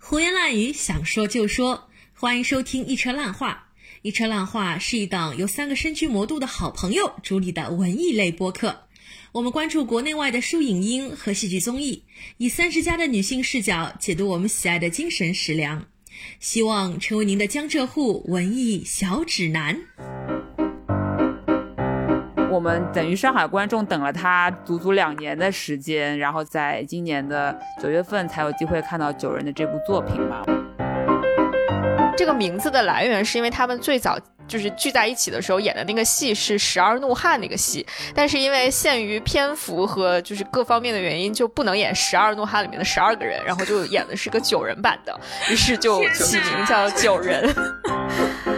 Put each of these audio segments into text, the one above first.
胡言乱语，想说就说。欢迎收听《一车烂话》。《一车烂话》是一档由三个身居魔都的好朋友主理的文艺类播客。我们关注国内外的书影音和戏剧综艺，以三十加的女性视角解读我们喜爱的精神食粮，希望成为您的江浙沪文艺小指南。我们等于上海观众等了他足足两年的时间，然后在今年的九月份才有机会看到《九人》的这部作品嘛。这个名字的来源是因为他们最早就是聚在一起的时候演的那个戏是《十二怒汉》那个戏，但是因为限于篇幅和就是各方面的原因，就不能演《十二怒汉》里面的十二个人，然后就演的是个九人版的，于是就起名叫《九人》。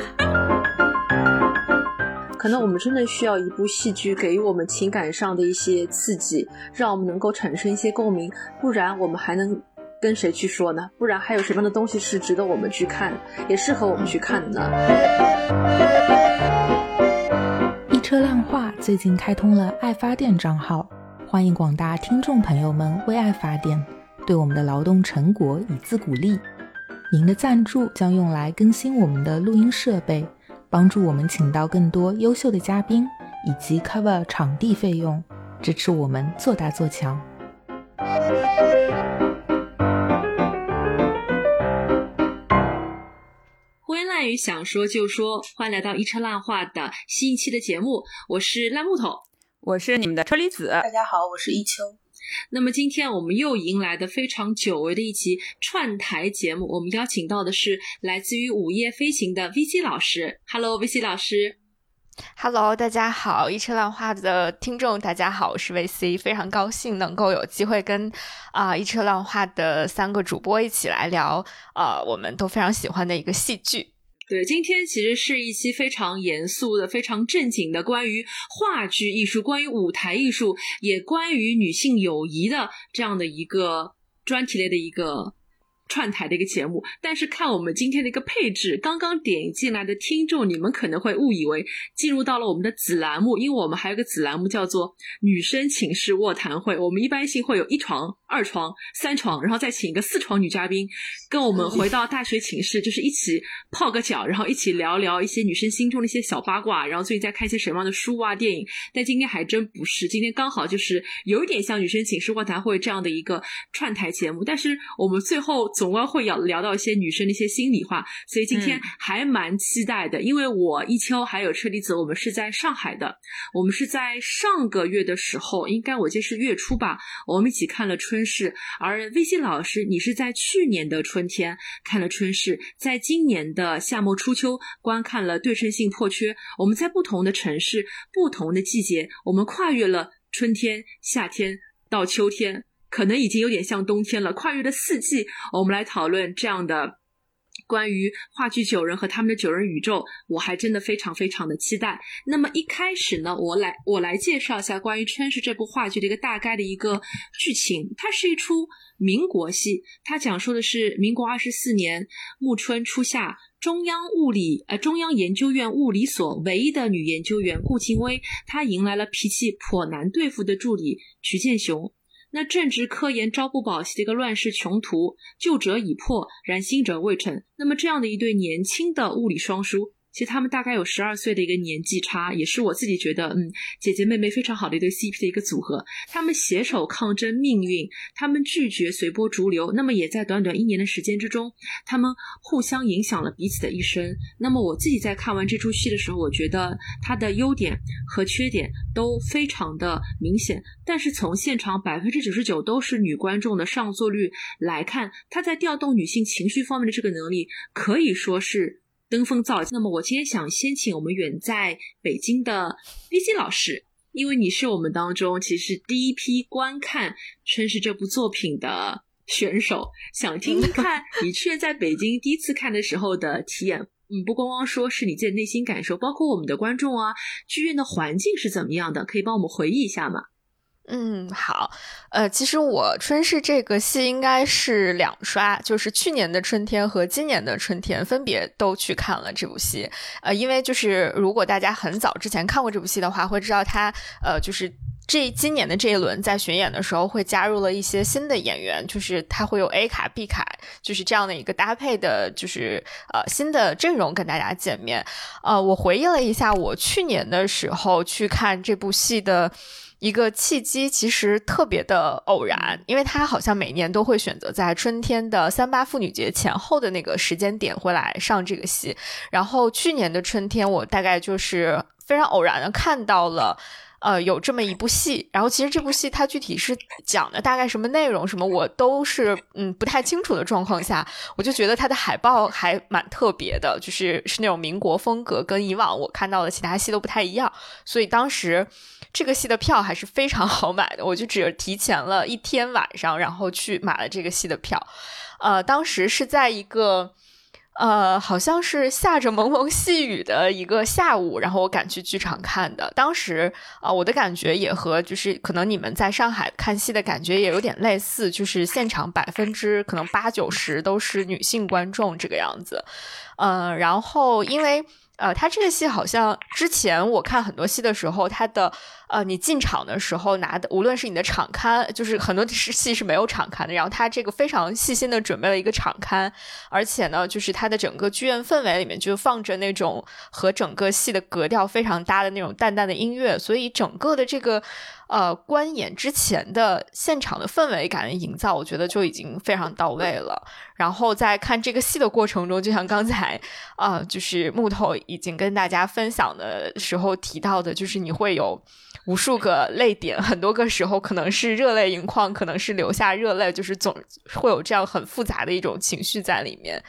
可能我们真的需要一部戏剧给予我们情感上的一些刺激，让我们能够产生一些共鸣，不然我们还能跟谁去说呢？不然还有什么样的东西是值得我们去看，也适合我们去看的呢？一车烂话最近开通了爱发电账号，欢迎广大听众朋友们为爱发电，对我们的劳动成果以资鼓励。您的赞助将用来更新我们的录音设备。帮助我们请到更多优秀的嘉宾，以及 cover 场地费用，支持我们做大做强。胡言乱语，想说就说，欢迎来到一车烂话的新一期的节目，我是烂木头，我是你们的车厘子。大家好，我是一秋。那么今天我们又迎来的非常久违的一期串台节目，我们邀请到的是来自于午夜飞行的 VC 老师。Hello，VC 老师。Hello，大家好，一车浪花的听众大家好，我是 VC，非常高兴能够有机会跟啊一车浪花的三个主播一起来聊啊我们都非常喜欢的一个戏剧。对，今天其实是一期非常严肃的、非常正经的，关于话剧艺术、关于舞台艺术，也关于女性友谊的这样的一个专题类的一个。串台的一个节目，但是看我们今天的一个配置，刚刚点进来的听众，你们可能会误以为进入到了我们的子栏目，因为我们还有个子栏目叫做“女生寝室卧谈会”。我们一般性会有一床、二床、三床，然后再请一个四床女嘉宾，跟我们回到大学寝室，就是一起泡个脚，然后一起聊聊一些女生心中的一些小八卦，然后最近在看一些什么样的书啊、电影。但今天还真不是，今天刚好就是有一点像“女生寝室卧谈会”这样的一个串台节目，但是我们最后。总归会要聊到一些女生的一些心里话，所以今天还蛮期待的。因为我一秋还有车厘子，我们是在上海的，我们是在上个月的时候，应该我记得是月初吧，我们一起看了春市。而微信老师，你是在去年的春天看了春市，在今年的夏末初秋观看了对称性破缺。我们在不同的城市、不同的季节，我们跨越了春天、夏天到秋天。可能已经有点像冬天了，跨越了四季，我们来讨论这样的关于话剧九人和他们的九人宇宙，我还真的非常非常的期待。那么一开始呢，我来我来介绍一下关于《春逝》这部话剧的一个大概的一个剧情。它是一出民国戏，它讲述的是民国二十四年暮春初夏，中央物理呃中央研究院物理所唯一的女研究员顾静薇，她迎来了脾气颇难对付的助理徐建雄。那正值科研朝不保夕的一个乱世穷途，旧者已破，然新者未成。那么这样的一对年轻的物理双姝。其实他们大概有十二岁的一个年纪差，也是我自己觉得，嗯，姐姐妹妹非常好的一对 CP 的一个组合。他们携手抗争命运，他们拒绝随波逐流。那么也在短短一年的时间之中，他们互相影响了彼此的一生。那么我自己在看完这出戏的时候，我觉得它的优点和缺点都非常的明显。但是从现场百分之九十九都是女观众的上座率来看，他在调动女性情绪方面的这个能力，可以说是。登峰造极。那么，我今天想先请我们远在北京的 VC 老师，因为你是我们当中其实第一批观看《春逝》这部作品的选手，想听听看你去在北京第一次看的时候的体验。嗯，不光光说是你自己的内心感受，包括我们的观众啊，剧院的环境是怎么样的，可以帮我们回忆一下吗？嗯，好，呃，其实我春逝这个戏应该是两刷，就是去年的春天和今年的春天分别都去看了这部戏，呃，因为就是如果大家很早之前看过这部戏的话，会知道它，呃，就是。这今年的这一轮在巡演的时候会加入了一些新的演员，就是他会有 A 卡 B 卡，就是这样的一个搭配的，就是呃新的阵容跟大家见面。呃，我回忆了一下，我去年的时候去看这部戏的一个契机，其实特别的偶然，因为他好像每年都会选择在春天的三八妇女节前后的那个时间点会来上这个戏。然后去年的春天，我大概就是非常偶然的看到了。呃，有这么一部戏，然后其实这部戏它具体是讲的大概什么内容，什么我都是嗯不太清楚的状况下，我就觉得它的海报还蛮特别的，就是是那种民国风格，跟以往我看到的其他戏都不太一样，所以当时这个戏的票还是非常 好买的，我就只提前了一天晚上，然后去买了这个戏的票，呃，当时是在一个。呃，好像是下着蒙蒙细雨的一个下午，然后我赶去剧场看的。当时啊，我的感觉也和就是可能你们在上海看戏的感觉也有点类似，就是现场百分之可能八九十都是女性观众这个样子。嗯，然后因为。呃，他这个戏好像之前我看很多戏的时候，他的呃，你进场的时候拿的，无论是你的场刊，就是很多戏是没有场刊的，然后他这个非常细心的准备了一个场刊，而且呢，就是他的整个剧院氛围里面就放着那种和整个戏的格调非常搭的那种淡淡的音乐，所以整个的这个。呃，观演之前的现场的氛围感的营造，我觉得就已经非常到位了。然后在看这个戏的过程中，就像刚才啊，就是木头已经跟大家分享的时候提到的，就是你会有无数个泪点，很多个时候可能是热泪盈眶，可能是流下热泪，就是总会有这样很复杂的一种情绪在里面。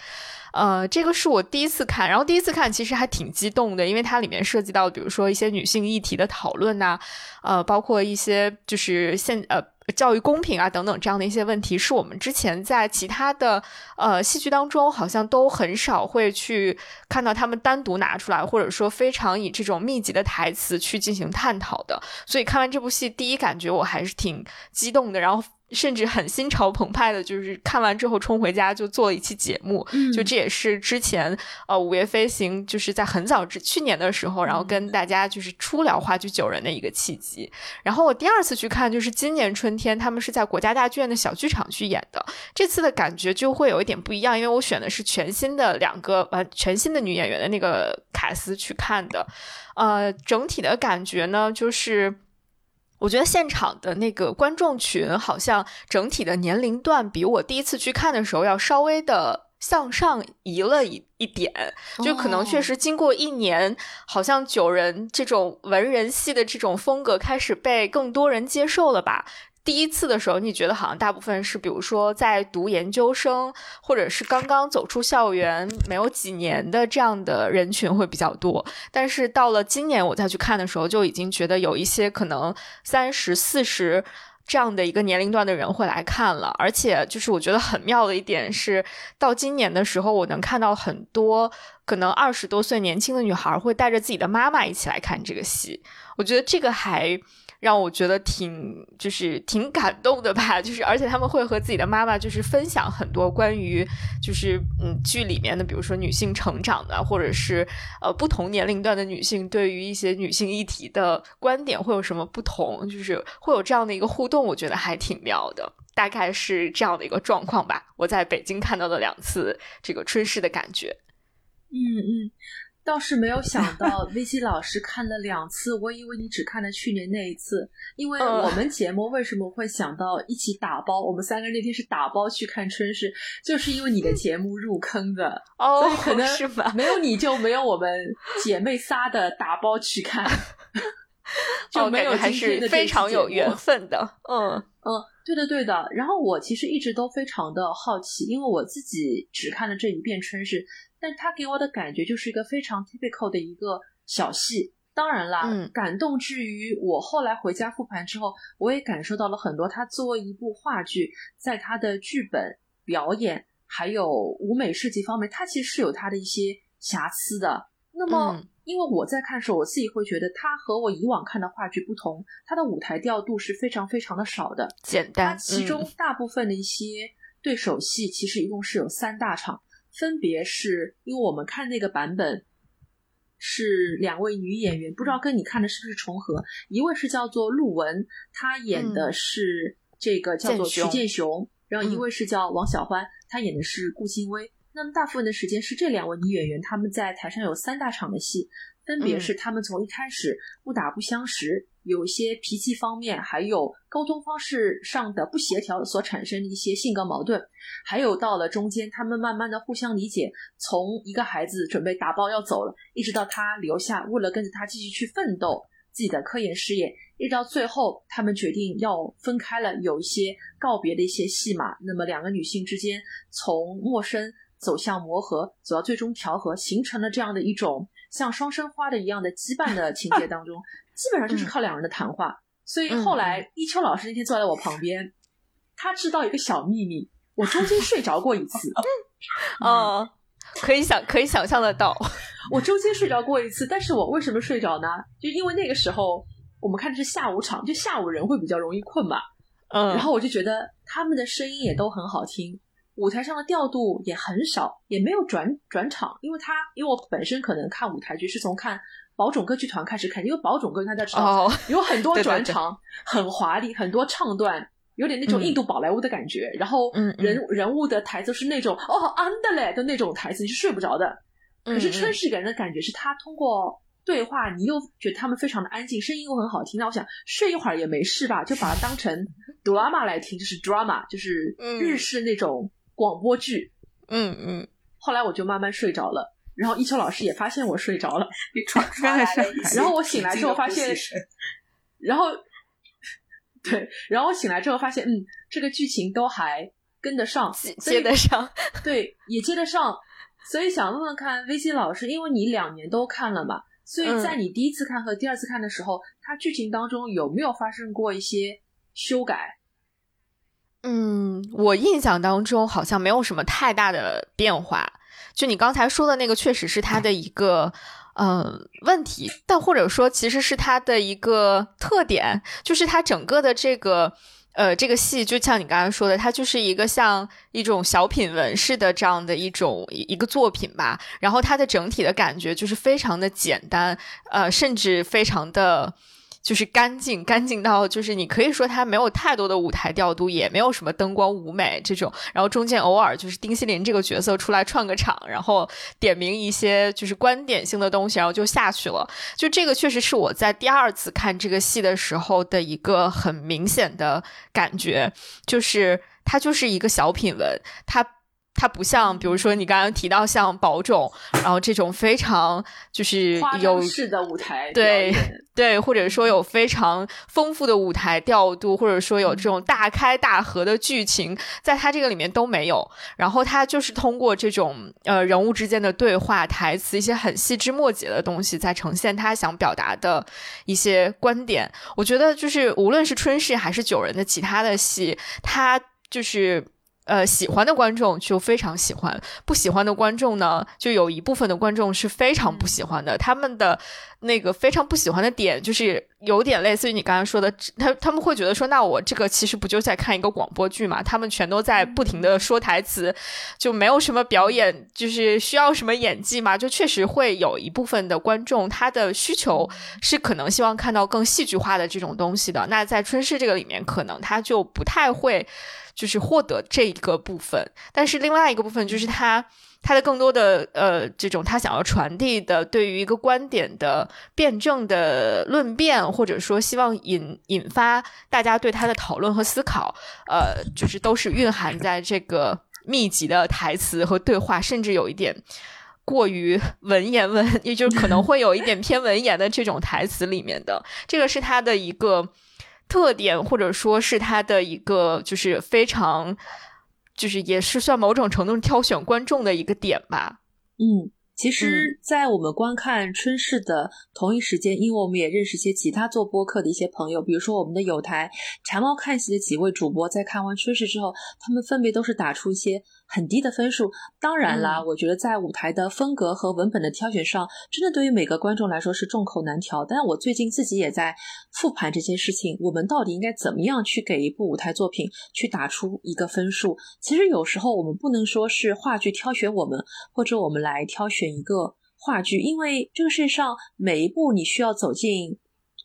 呃，这个是我第一次看，然后第一次看其实还挺激动的，因为它里面涉及到，比如说一些女性议题的讨论呐，呃，包括一些就是现呃教育公平啊等等这样的一些问题，是我们之前在其他的呃戏剧当中好像都很少会去看到他们单独拿出来，或者说非常以这种密集的台词去进行探讨的。所以看完这部戏，第一感觉我还是挺激动的，然后。甚至很心潮澎湃的，就是看完之后冲回家就做了一期节目，就这也是之前呃《午夜飞行》就是在很早之去年的时候，然后跟大家就是初聊话剧九人的一个契机。然后我第二次去看，就是今年春天，他们是在国家大剧院的小剧场去演的，这次的感觉就会有一点不一样，因为我选的是全新的两个呃全新的女演员的那个卡斯去看的，呃，整体的感觉呢就是。我觉得现场的那个观众群好像整体的年龄段比我第一次去看的时候要稍微的向上移了一一点，就可能确实经过一年，好像九人这种文人戏的这种风格开始被更多人接受了吧。第一次的时候，你觉得好像大部分是，比如说在读研究生，或者是刚刚走出校园没有几年的这样的人群会比较多。但是到了今年我再去看的时候，就已经觉得有一些可能三十四十这样的一个年龄段的人会来看了。而且就是我觉得很妙的一点是，到今年的时候，我能看到很多可能二十多岁年轻的女孩会带着自己的妈妈一起来看这个戏。我觉得这个还。让我觉得挺就是挺感动的吧，就是而且他们会和自己的妈妈就是分享很多关于就是嗯剧里面的，比如说女性成长的，或者是呃不同年龄段的女性对于一些女性议题的观点会有什么不同，就是会有这样的一个互动，我觉得还挺妙的，大概是这样的一个状况吧。我在北京看到的两次这个春逝的感觉，嗯嗯。倒是没有想到，V C 老师看了两次，我以为你只看了去年那一次。因为我们节目为什么会想到一起打包？我们三个人那天是打包去看春逝，就是因为你的节目入坑的，所以可能 是吧？没有你就没有我们姐妹仨的打包去看，就没有还是非常有缘分的。嗯嗯，对的对的。然后我其实一直都非常的好奇，因为我自己只看了这一遍春逝。但他给我的感觉就是一个非常 typical 的一个小戏。当然啦，感动之余，我后来回家复盘之后，我也感受到了很多。他作为一部话剧，在他的剧本、表演还有舞美设计方面，他其实是有他的一些瑕疵的。那么，因为我在看的时候，我自己会觉得，他和我以往看的话剧不同，他的舞台调度是非常非常的少的，简单。其中大部分的一些对手戏，其实一共是有三大场。分别是因为我们看那个版本，是两位女演员，不知道跟你看的是不是重合？一位是叫做陆文，她演的是这个叫做徐建雄，然后一位是叫王小欢，她演的是顾欣薇。那么大部分的时间是这两位女演员，她们在台上有三大场的戏，分别是她们从一开始不打不相识，有一些脾气方面，还有沟通方式上的不协调所产生的一些性格矛盾，还有到了中间，他们慢慢的互相理解，从一个孩子准备打包要走了，一直到他留下，为了跟着他继续去奋斗自己的科研事业，一直到最后，他们决定要分开了，有一些告别的一些戏码。那么两个女性之间从陌生。走向磨合，走到最终调和，形成了这样的一种像双生花的一样的羁绊的情节当中，基本上就是靠两人的谈话。所以后来一秋老师那天坐在我旁边，他知道一个小秘密，我中间睡着过一次。哦，可以想可以想象得到，我中间睡着过一次。但是我为什么睡着呢？就因为那个时候我们看的是下午场，就下午人会比较容易困嘛。嗯，然后我就觉得他们的声音也都很好听。舞台上的调度也很少，也没有转转场，因为他因为我本身可能看舞台剧是从看宝冢歌剧团开始看，因为宝冢歌剧团在知道有很多 转场，很华丽，很多唱段，有点那种印度宝莱坞的感觉。然后人人物的台词是那种哦安的嘞的那种台词，你是睡不着的。可是春逝给人的感觉是他通过对话，你又觉得他们非常的安静，声音又很好听。那我想睡一会儿也没事吧，就把它当成 drama 来听，就是 drama，就是日式那种。广播剧，嗯嗯，后来我就慢慢睡着了，然后一秋老师也发现我睡着了，你传传来了，然后我醒来之后发现，然后对，然后我醒来之后发现，嗯，这个剧情都还跟得上，接得上，对，也接得上，所以想问问看，V C 老师，因为你两年都看了嘛，所以在你第一次看和第二次看的时候，它剧情当中有没有发生过一些修改？嗯，我印象当中好像没有什么太大的变化。就你刚才说的那个，确实是他的一个呃问题，但或者说其实是他的一个特点，就是他整个的这个呃这个戏，就像你刚才说的，它就是一个像一种小品文式的这样的一种一个作品吧。然后它的整体的感觉就是非常的简单，呃，甚至非常的。就是干净，干净到就是你可以说它没有太多的舞台调度，也没有什么灯光舞美这种。然后中间偶尔就是丁西林这个角色出来串个场，然后点名一些就是观点性的东西，然后就下去了。就这个确实是我在第二次看这个戏的时候的一个很明显的感觉，就是它就是一个小品文，它。它不像，比如说你刚刚提到像宝冢，然后这种非常就是有式的舞台，对对，或者说有非常丰富的舞台调度，或者说有这种大开大合的剧情，在它这个里面都没有。然后它就是通过这种呃人物之间的对话、台词一些很细枝末节的东西，在呈现他想表达的一些观点。我觉得就是无论是春逝还是九人的其他的戏，它就是。呃，喜欢的观众就非常喜欢，不喜欢的观众呢，就有一部分的观众是非常不喜欢的。他们的那个非常不喜欢的点，就是有点类似于你刚刚说的，他他们会觉得说，那我这个其实不就在看一个广播剧嘛？他们全都在不停的说台词，就没有什么表演，就是需要什么演技嘛？就确实会有一部分的观众，他的需求是可能希望看到更戏剧化的这种东西的。那在春逝这个里面，可能他就不太会。就是获得这一个部分，但是另外一个部分就是他他的更多的呃这种他想要传递的对于一个观点的辩证的论辩，或者说希望引引发大家对他的讨论和思考，呃，就是都是蕴含在这个密集的台词和对话，甚至有一点过于文言文，也就是可能会有一点偏文言的这种台词里面的，这个是他的一个。特点，或者说是他的一个，就是非常，就是也是算某种程度挑选观众的一个点吧。嗯，其实，在我们观看春逝的同一时间，因为我们也认识一些其他做播客的一些朋友，比如说我们的有台馋猫看戏的几位主播，在看完春逝之后，他们分别都是打出一些。很低的分数，当然啦，我觉得在舞台的风格和文本的挑选上，真的对于每个观众来说是众口难调。但我最近自己也在复盘这件事情，我们到底应该怎么样去给一部舞台作品去打出一个分数？其实有时候我们不能说是话剧挑选我们，或者我们来挑选一个话剧，因为这个世界上每一步你需要走进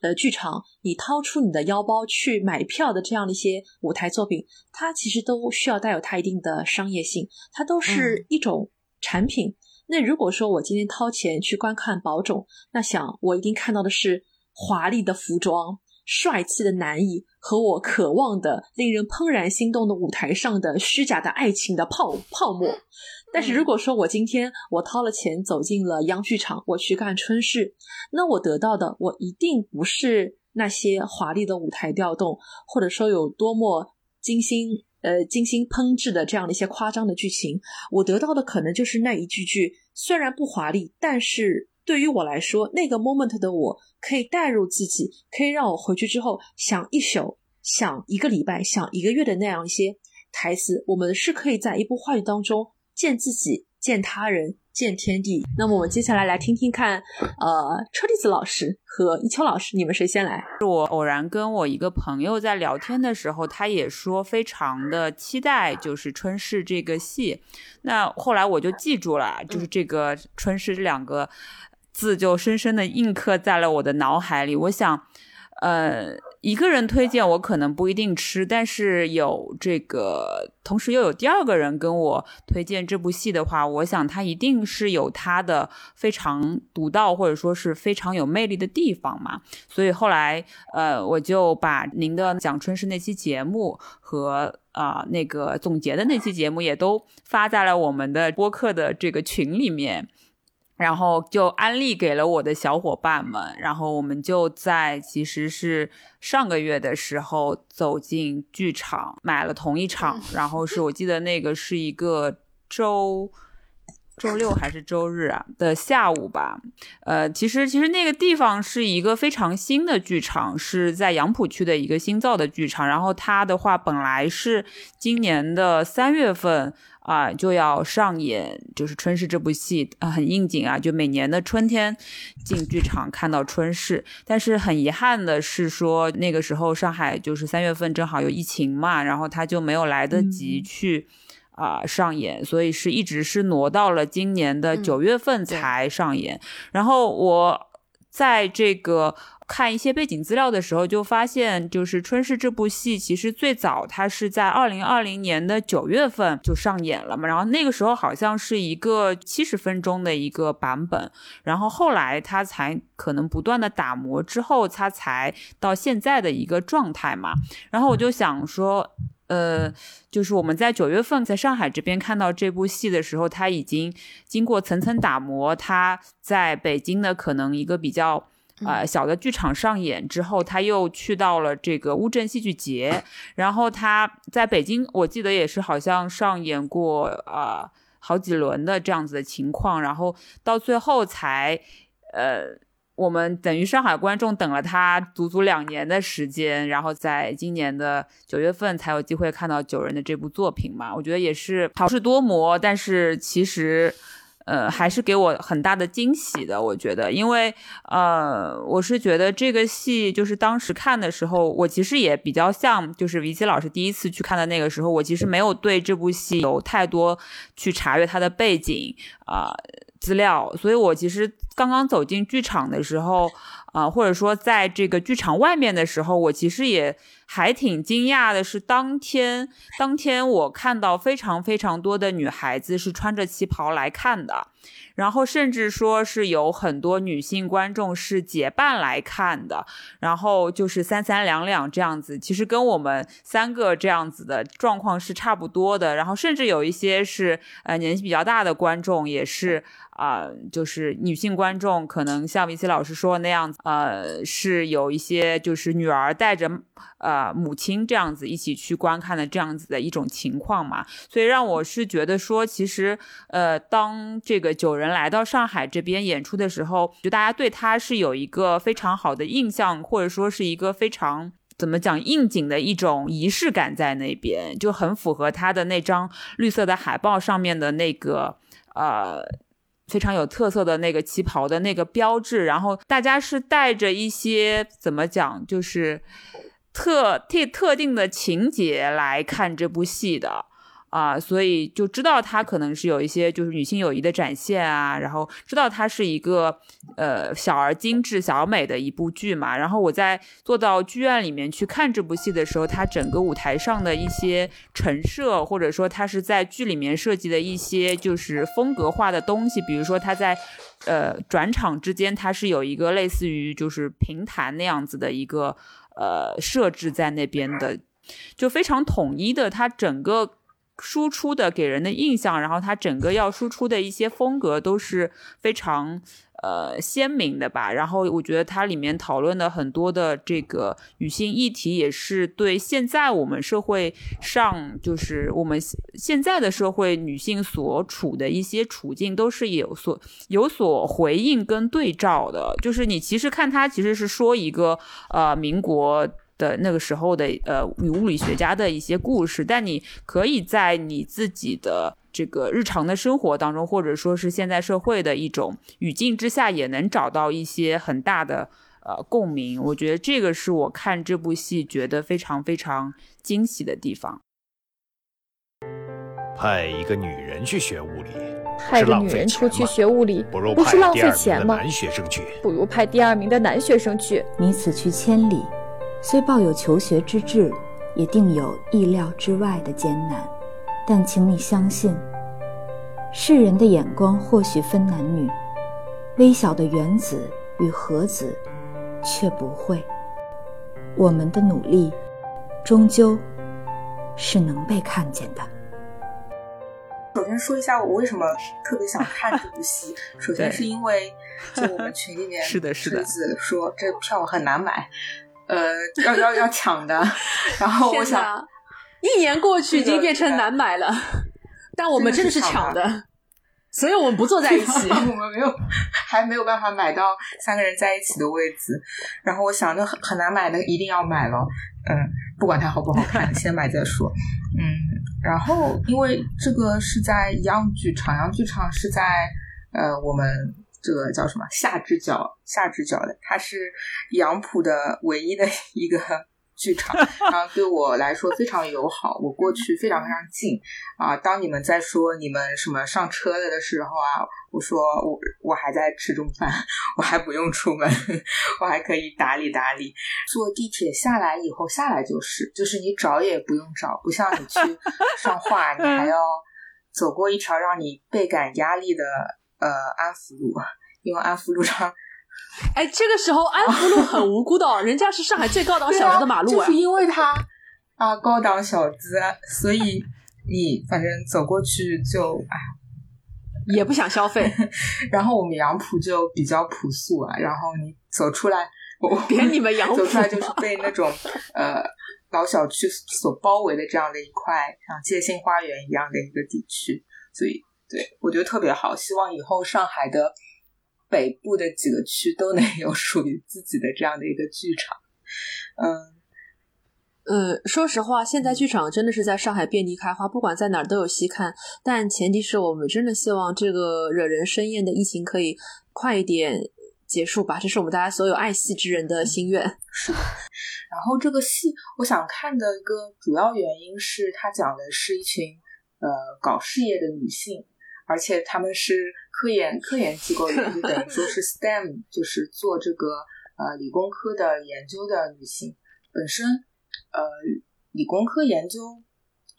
呃剧场，你掏出你的腰包去买票的这样的一些舞台作品，它其实都需要带有它一定的商业性，它都是一种产品。那如果说我今天掏钱去观看宝冢，那想我一定看到的是华丽的服装、帅气的男艺和我渴望的、令人怦然心动的舞台上的虚假的爱情的泡泡沫。但是如果说我今天我掏了钱走进了央剧场，我去看春事，那我得到的我一定不是那些华丽的舞台调动，或者说有多么精心呃精心烹制的这样的一些夸张的剧情，我得到的可能就是那一句句虽然不华丽，但是对于我来说，那个 moment 的我可以带入自己，可以让我回去之后想一宿、想一个礼拜、想一个月的那样一些台词，我们是可以在一部话剧当中。见自己，见他人，见天地。那么我们接下来来听听看，呃，车厘子老师和一秋老师，你们谁先来？我偶然跟我一个朋友在聊天的时候，他也说非常的期待，就是春逝这个戏。那后来我就记住了，就是这个春逝这两个字就深深的印刻在了我的脑海里。我想，呃。一个人推荐我可能不一定吃，但是有这个，同时又有第二个人跟我推荐这部戏的话，我想他一定是有他的非常独到或者说是非常有魅力的地方嘛。所以后来，呃，我就把您的讲春是那期节目和啊那个总结的那期节目也都发在了我们的播客的这个群里面。然后就安利给了我的小伙伴们，然后我们就在其实是上个月的时候走进剧场买了同一场，然后是我记得那个是一个周周六还是周日啊的下午吧，呃，其实其实那个地方是一个非常新的剧场，是在杨浦区的一个新造的剧场，然后它的话本来是今年的三月份。啊，就要上演就是《春逝》这部戏啊，很应景啊，就每年的春天进剧场看到《春逝》。但是很遗憾的是，说那个时候上海就是三月份正好有疫情嘛，然后他就没有来得及去啊上演，所以是一直是挪到了今年的九月份才上演。然后我在这个。看一些背景资料的时候，就发现就是《春逝》这部戏，其实最早它是在二零二零年的九月份就上演了嘛。然后那个时候好像是一个七十分钟的一个版本，然后后来它才可能不断的打磨之后，它才到现在的一个状态嘛。然后我就想说，呃，就是我们在九月份在上海这边看到这部戏的时候，它已经经过层层打磨，它在北京的可能一个比较。呃，小的剧场上演之后，他又去到了这个乌镇戏剧节，然后他在北京，我记得也是好像上演过呃好几轮的这样子的情况，然后到最后才呃，我们等于上海观众等了他足足两年的时间，然后在今年的九月份才有机会看到九人的这部作品嘛，我觉得也是好事多磨，但是其实。呃，还是给我很大的惊喜的，我觉得，因为呃，我是觉得这个戏就是当时看的时候，我其实也比较像，就是维基老师第一次去看的那个时候，我其实没有对这部戏有太多去查阅它的背景啊资料，所以我其实刚刚走进剧场的时候。啊，或者说在这个剧场外面的时候，我其实也还挺惊讶的。是当天，当天我看到非常非常多的女孩子是穿着旗袍来看的。然后甚至说是有很多女性观众是结伴来看的，然后就是三三两两这样子，其实跟我们三个这样子的状况是差不多的。然后甚至有一些是呃年纪比较大的观众，也是啊，就是女性观众，可能像维奇老师说的那样，呃，是有一些就是女儿带着呃母亲这样子一起去观看的这样子的一种情况嘛。所以让我是觉得说，其实呃，当这个九人。来到上海这边演出的时候，就大家对他是有一个非常好的印象，或者说是一个非常怎么讲应景的一种仪式感在那边，就很符合他的那张绿色的海报上面的那个呃非常有特色的那个旗袍的那个标志。然后大家是带着一些怎么讲，就是特特特定的情节来看这部戏的。啊，所以就知道它可能是有一些就是女性友谊的展现啊，然后知道它是一个呃小而精致、小美的一部剧嘛。然后我在坐到剧院里面去看这部戏的时候，它整个舞台上的一些陈设，或者说它是在剧里面设计的一些就是风格化的东西，比如说它在呃转场之间，它是有一个类似于就是平台那样子的一个呃设置在那边的，就非常统一的，它整个。输出的给人的印象，然后它整个要输出的一些风格都是非常呃鲜明的吧。然后我觉得它里面讨论的很多的这个女性议题，也是对现在我们社会上，就是我们现在的社会女性所处的一些处境，都是有所有所回应跟对照的。就是你其实看它，其实是说一个呃民国。的那个时候的呃女物理学家的一些故事，但你可以在你自己的这个日常的生活当中，或者说是现在社会的一种语境之下，也能找到一些很大的呃共鸣。我觉得这个是我看这部戏觉得非常非常惊喜的地方。派一个女人去学物理，派个女人出去学物理，不是浪费钱吗？男学生去，不如派第二名的男学生去。你此去千里。虽抱有求学之志，也定有意料之外的艰难。但请你相信，世人的眼光或许分男女，微小的原子与核子却不会。我们的努力，终究是能被看见的。首先说一下我为什么特别想看这部戏。首先是因为就我们群里面是的，是的，说这票很难买。呃，要要要抢的，然后我想，一年过去已经变成难买了，但我们真的是抢的，所以我们不坐在一起，我们没有 还没有办法买到三个人在一起的位置，然后我想，那很很难买，那一定要买了，嗯，不管它好不好看，先买再说，嗯，然后因为这个是在央剧场，央剧场是在呃我们。这个叫什么？下肢角，下肢角的，它是杨浦的唯一的 一个剧场，然后对我来说非常友好，我过去非常非常近啊。当你们在说你们什么上车了的时候啊，我说我我还在吃中饭，我还不用出门，我还可以打理打理。坐地铁下来以后，下来就是就是你找也不用找，不像你去上画，你还要走过一条让你倍感压力的。呃，安福路，因为安福路上，哎，这个时候安福路很无辜的，人家是上海最高档小资的马路啊，就是因为它啊高档小资，所以你反正走过去就哎，也不想消费。然后我们杨浦就比较朴素啊，然后你走出来，我别你们杨浦走出来就是被那种呃老小区所包围的这样的一块像界心花园一样的一个地区，所以。对，我觉得特别好，希望以后上海的北部的几个区都能 有属于自己的这样的一个剧场。嗯嗯，说实话，现在剧场真的是在上海遍地开花，不管在哪儿都有戏看。但前提是我们真的希望这个惹人生厌的疫情可以快一点结束吧，这是我们大家所有爱戏之人的心愿。是的。然后这个戏，我想看的一个主要原因是它讲的是一群呃搞事业的女性。而且他们是科研科研机构，也就等于说是 STEM，就是做这个呃理工科的研究的女性。本身呃理工科研究，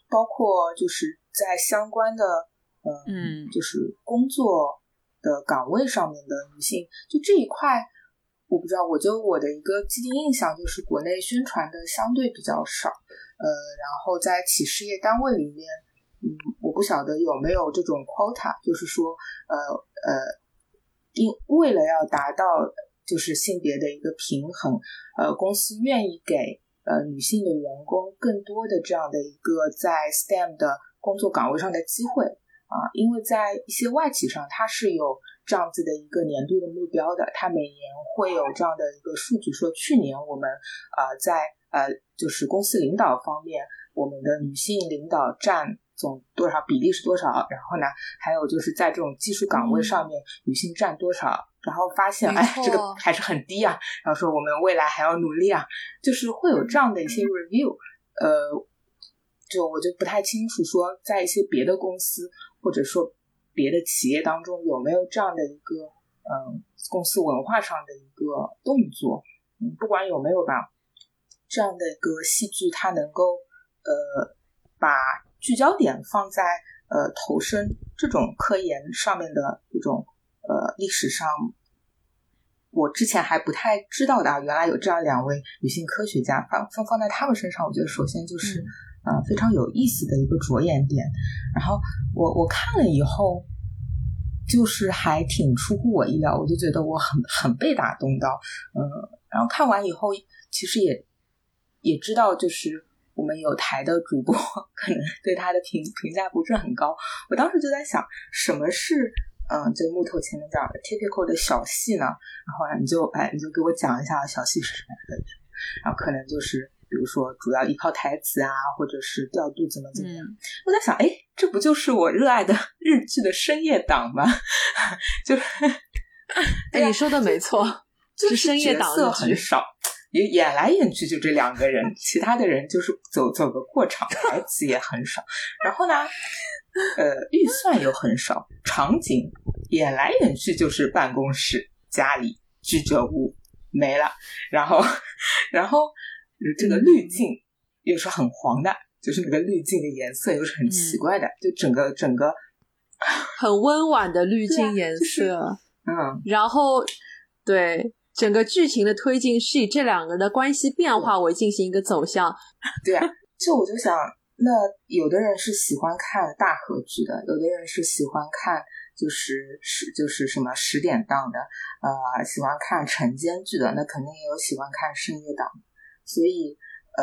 包括就是在相关的嗯就是工作的岗位上面的女性，就这一块，我不知道，我就我的一个既定印象就是国内宣传的相对比较少。呃，然后在企事业单位里面。嗯，我不晓得有没有这种 quota，就是说，呃呃，因为了要达到就是性别的一个平衡，呃，公司愿意给呃女性的员工更多的这样的一个在 STEM 的工作岗位上的机会啊，因为在一些外企上，它是有这样子的一个年度的目标的，它每年会有这样的一个数据，说去年我们呃在呃就是公司领导方面，我们的女性领导占。总多少比例是多少？然后呢，还有就是在这种技术岗位上面，女性占多少？然后发现，哎，这个还是很低啊。然后说我们未来还要努力啊，就是会有这样的一些 review。呃，就我就不太清楚说，在一些别的公司或者说别的企业当中有没有这样的一个嗯公司文化上的一个动作，嗯，不管有没有吧，这样的一个戏剧它能够呃把聚焦点放在呃投身这种科研上面的一种呃历史上。我之前还不太知道的，啊原来有这样两位女性科学家，放放放在他们身上，我觉得首先就是呃非常有意思的一个着眼点。然后我我看了以后，就是还挺出乎我意料，我就觉得我很很被打动到，嗯，然后看完以后，其实也也知道，就是我们有台的主播可能对他的评评价不是很高。我当时就在想，什么是？嗯，这个木头前面讲的 typical 的小戏呢，然后你就哎，你就给我讲一下小戏是什么样的，然后可能就是比如说主要依靠台词啊，或者是调度怎么怎么样。我在想，哎，这不就是我热爱的日剧的深夜档吗？就是，哎，你说的没 错，就是深夜档很少，演演来演去就这两个人，其他的人就是走走个过场，台词也很少。然后呢？呃，预算又很少，场景演来演去就是办公室、家里、居酒屋没了，然后，然后这个滤镜又是很黄的，就是那个滤镜的颜色又是很奇怪的，就整个整个很温婉的滤镜颜色，嗯，然后对整个剧情的推进是以这两个人的关系变化为进行一个走向，对啊，就我就想。那有的人是喜欢看大合剧的，有的人是喜欢看就是十就是什么十点档的，呃，喜欢看晨间剧的，那肯定也有喜欢看深夜档。所以，嗯，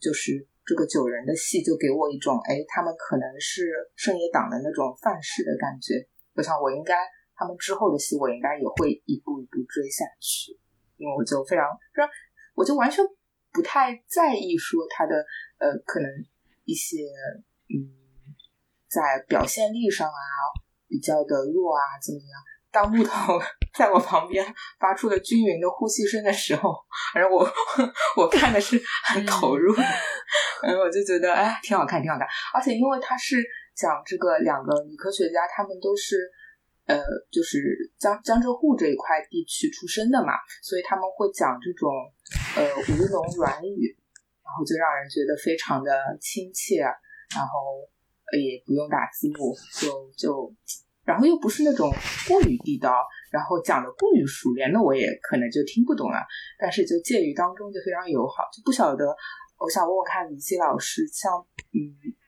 就是这个九人的戏就给我一种，哎，他们可能是深夜档的那种范式的感觉。我想，我应该他们之后的戏，我应该也会一步一步追下去，因为我就非常，我就完全不太在意说他的，呃，可能。一些嗯，在表现力上啊比较的弱啊，怎么怎么样？当木头在我旁边发出了均匀的呼吸声的时候，反正我我看的是很投入，嗯，我就觉得哎，挺好看，挺好看。而且因为他是讲这个两个女科学家，她们都是呃，就是江江浙沪这一块地区出生的嘛，所以他们会讲这种呃吴侬软语。然后就让人觉得非常的亲切，然后也不用打字幕，就就，然后又不是那种过于地道，然后讲的过于熟练，那我也可能就听不懂了。但是就介于当中就非常友好，就不晓得，我想问问看李希老师，像嗯，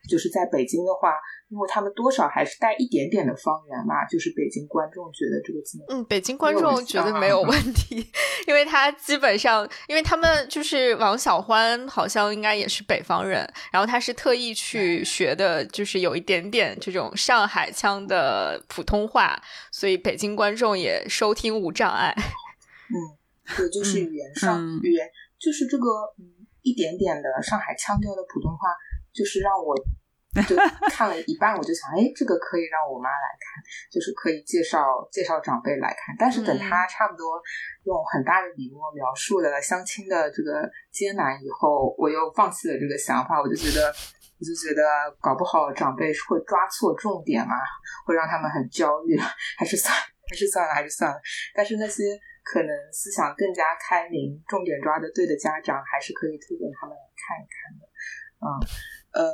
就是在北京的话。因为他们多少还是带一点点的方言嘛，就是北京观众觉得这个字嗯，北京观众觉得没有问题，因为他基本上，因为他们就是王小欢，好像应该也是北方人，然后他是特意去学的，就是有一点点这种上海腔的普通话，所以北京观众也收听无障碍。嗯，对，就是语言上，语言就是这个嗯一点点的上海腔调的普通话，就是让我。就看了一半，我就想，哎，这个可以让我妈来看，就是可以介绍介绍长辈来看。但是等他差不多用很大的笔墨描述了相亲的这个艰难以后，我又放弃了这个想法。我就觉得，我就觉得搞不好长辈会抓错重点嘛，会让他们很焦虑。还是算，还是算了，还是算了。但是那些可能思想更加开明、重点抓的对的家长，还是可以推荐他们来看一看的。嗯，呃。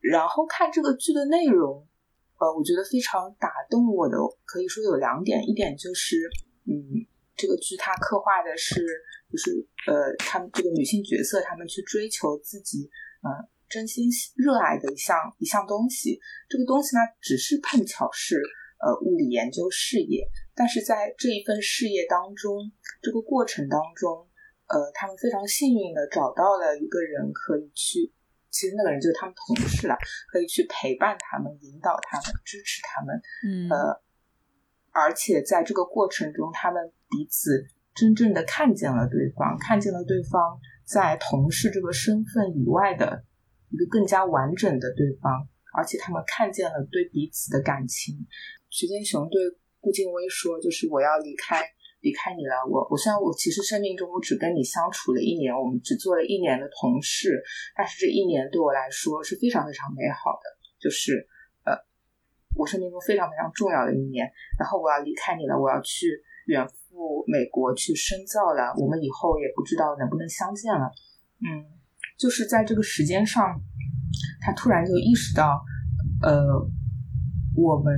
然后看这个剧的内容，呃，我觉得非常打动我的，可以说有两点。一点就是，嗯，这个剧它刻画的是，就是呃，他们这个女性角色，她们去追求自己，嗯，真心热爱的一项一项东西。这个东西呢，只是碰巧是呃物理研究事业，但是在这一份事业当中，这个过程当中，呃，他们非常幸运的找到了一个人可以去。其实那个人就是他们同事了，可以去陪伴他们、引导他们、支持他们。嗯，呃，而且在这个过程中，他们彼此真正的看见了对方，看见了对方在同事这个身份以外的一个更加完整的对方，而且他们看见了对彼此的感情。徐金雄对顾静薇说：“就是我要离开离开你了，我我虽然我其实生命中我只跟你相处了一年，我们只做了一年的同事，但是这一年对我来说是非常非常美好的，就是呃，我生命中非常非常重要的一年。然后我要离开你了，我要去远赴美国去深造了，我们以后也不知道能不能相见了。嗯，就是在这个时间上，他突然就意识到，呃，我们。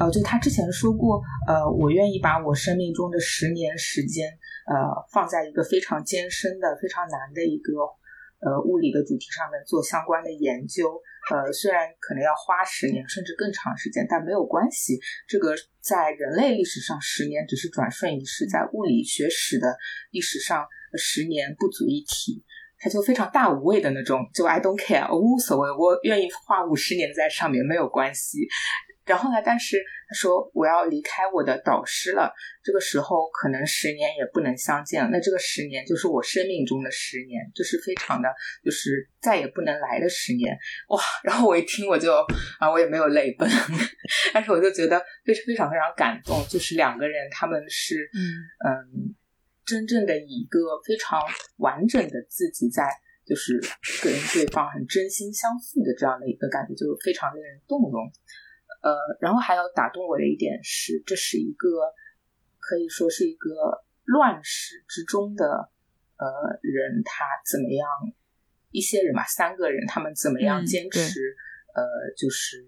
呃，就他之前说过，呃，我愿意把我生命中的十年时间，呃，放在一个非常艰深的、非常难的一个呃物理的主题上面做相关的研究。呃，虽然可能要花十年甚至更长时间，但没有关系。这个在人类历史上十年只是转瞬一逝，在物理学史的历史上十年不足一提。他就非常大无畏的那种，就 I don't care，我无所谓，我愿意花五十年在上面没有关系。然后呢？但是他说我要离开我的导师了，这个时候可能十年也不能相见了。那这个十年就是我生命中的十年，就是非常的，就是再也不能来的十年。哇！然后我一听我就啊，我也没有泪奔，但是我就觉得非常非常非常感动。就是两个人他们是嗯嗯，真正的以一个非常完整的自己在，就是跟对方很真心相付的这样的一个感觉，就非常令人动容。呃，然后还要打动我的一点是，这是一个可以说是一个乱世之中的呃人，他怎么样？一些人嘛，三个人，他们怎么样坚持？呃，就是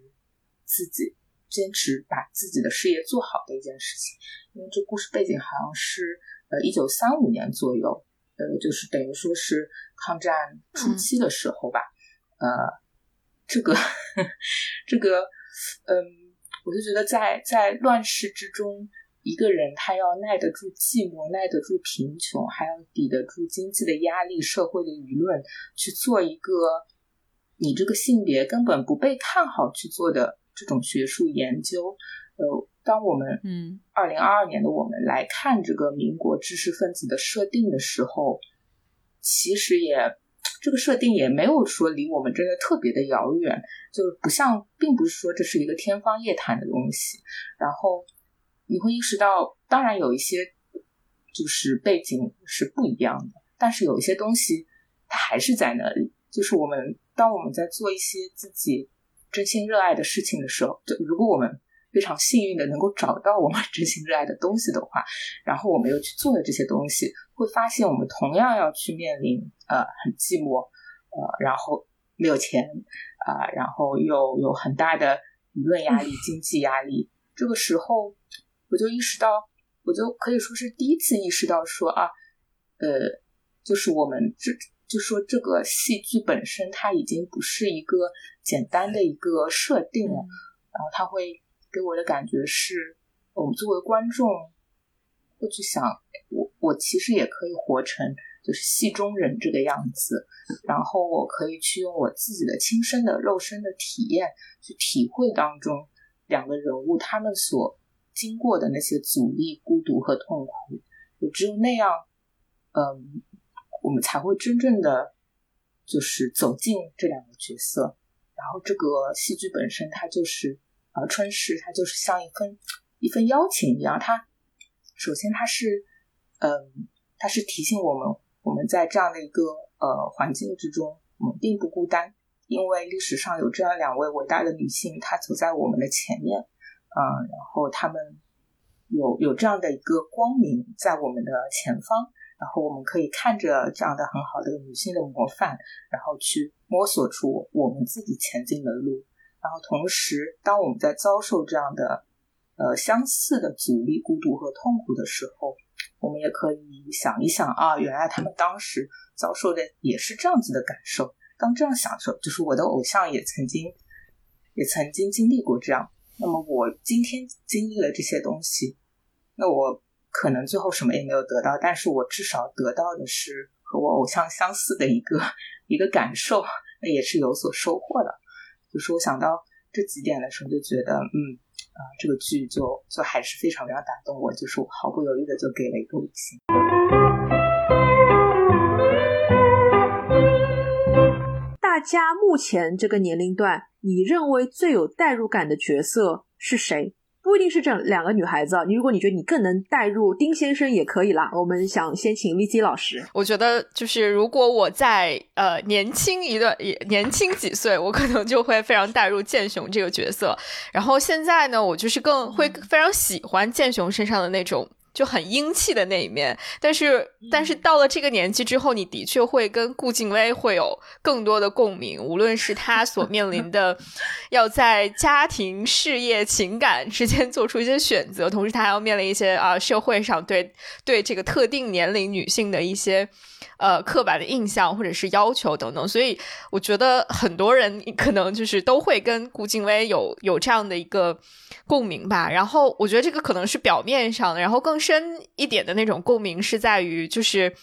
自己坚持把自己的事业做好的一件事情。因为这故事背景好像是呃一九三五年左右，呃，就是等于说是抗战初期的时候吧。呃，这个 这个。嗯，我就觉得在在乱世之中，一个人他要耐得住寂寞，耐得住贫穷，还要抵得住经济的压力、社会的舆论，去做一个你这个性别根本不被看好去做的这种学术研究。呃，当我们嗯，二零二二年的我们来看这个民国知识分子的设定的时候，其实也。这个设定也没有说离我们真的特别的遥远，就不像，并不是说这是一个天方夜谭的东西。然后你会意识到，当然有一些就是背景是不一样的，但是有一些东西它还是在那里。就是我们当我们在做一些自己真心热爱的事情的时候，就如果我们非常幸运的能够找到我们 真心热爱的东西的话，然后我们又去做了这些东西。会发现我们同样要去面临呃很寂寞呃然后没有钱啊然后又有很大的舆论压力经济压力这个时候我就意识到我就可以说是第一次意识到说啊呃就是我们这就说这个戏剧本身它已经不是一个简单的一个设定了然后它会给我的感觉是我们作为观众会去想我。我其实也可以活成就是戏中人这个样子，然后我可以去用我自己的亲身的肉身的体验去体会当中两个人物他们所经过的那些阻力、孤独和痛苦。也只有那样，嗯，我们才会真正的就是走进这两个角色。然后这个戏剧本身，它就是呃春逝，它就是像一份一份邀请一样。它首先它是。嗯，它是提醒我们，我们在这样的一个呃环境之中，我们并不孤单，因为历史上有这样两位伟大的女性，她走在我们的前面，嗯，然后她们有有这样的一个光明在我们的前方，然后我们可以看着这样的很好的女性的模范，然后去摸索出我们自己前进的路，然后同时，当我们在遭受这样的呃相似的阻力、孤独和痛苦的时候。我们也可以想一想啊，原来他们当时遭受的也是这样子的感受。当这样想的时候，就是我的偶像也曾经，也曾经经历过这样。那么我今天经历了这些东西，那我可能最后什么也没有得到，但是我至少得到的是和我偶像相似的一个一个感受，那也是有所收获的。就是我想到这几点的时候，就觉得嗯。啊，这个剧就就还是非常非常打动我，就是我毫不犹豫的就给了一个五星。大家目前这个年龄段，你认为最有代入感的角色是谁？不一定是这两个女孩子啊。你如果你觉得你更能带入丁先生也可以啦。我们想先请 V C 老师。我觉得就是如果我在呃年轻一段也，年轻几岁，我可能就会非常带入剑雄这个角色。然后现在呢，我就是更会非常喜欢剑雄身上的那种。就很英气的那一面，但是但是到了这个年纪之后，你的确会跟顾静薇会有更多的共鸣，无论是她所面临的 要在家庭、事业、情感之间做出一些选择，同时她还要面临一些啊社会上对对这个特定年龄女性的一些。呃，刻板的印象或者是要求等等，所以我觉得很多人可能就是都会跟顾静薇有有这样的一个共鸣吧。然后我觉得这个可能是表面上的，然后更深一点的那种共鸣是在于，就是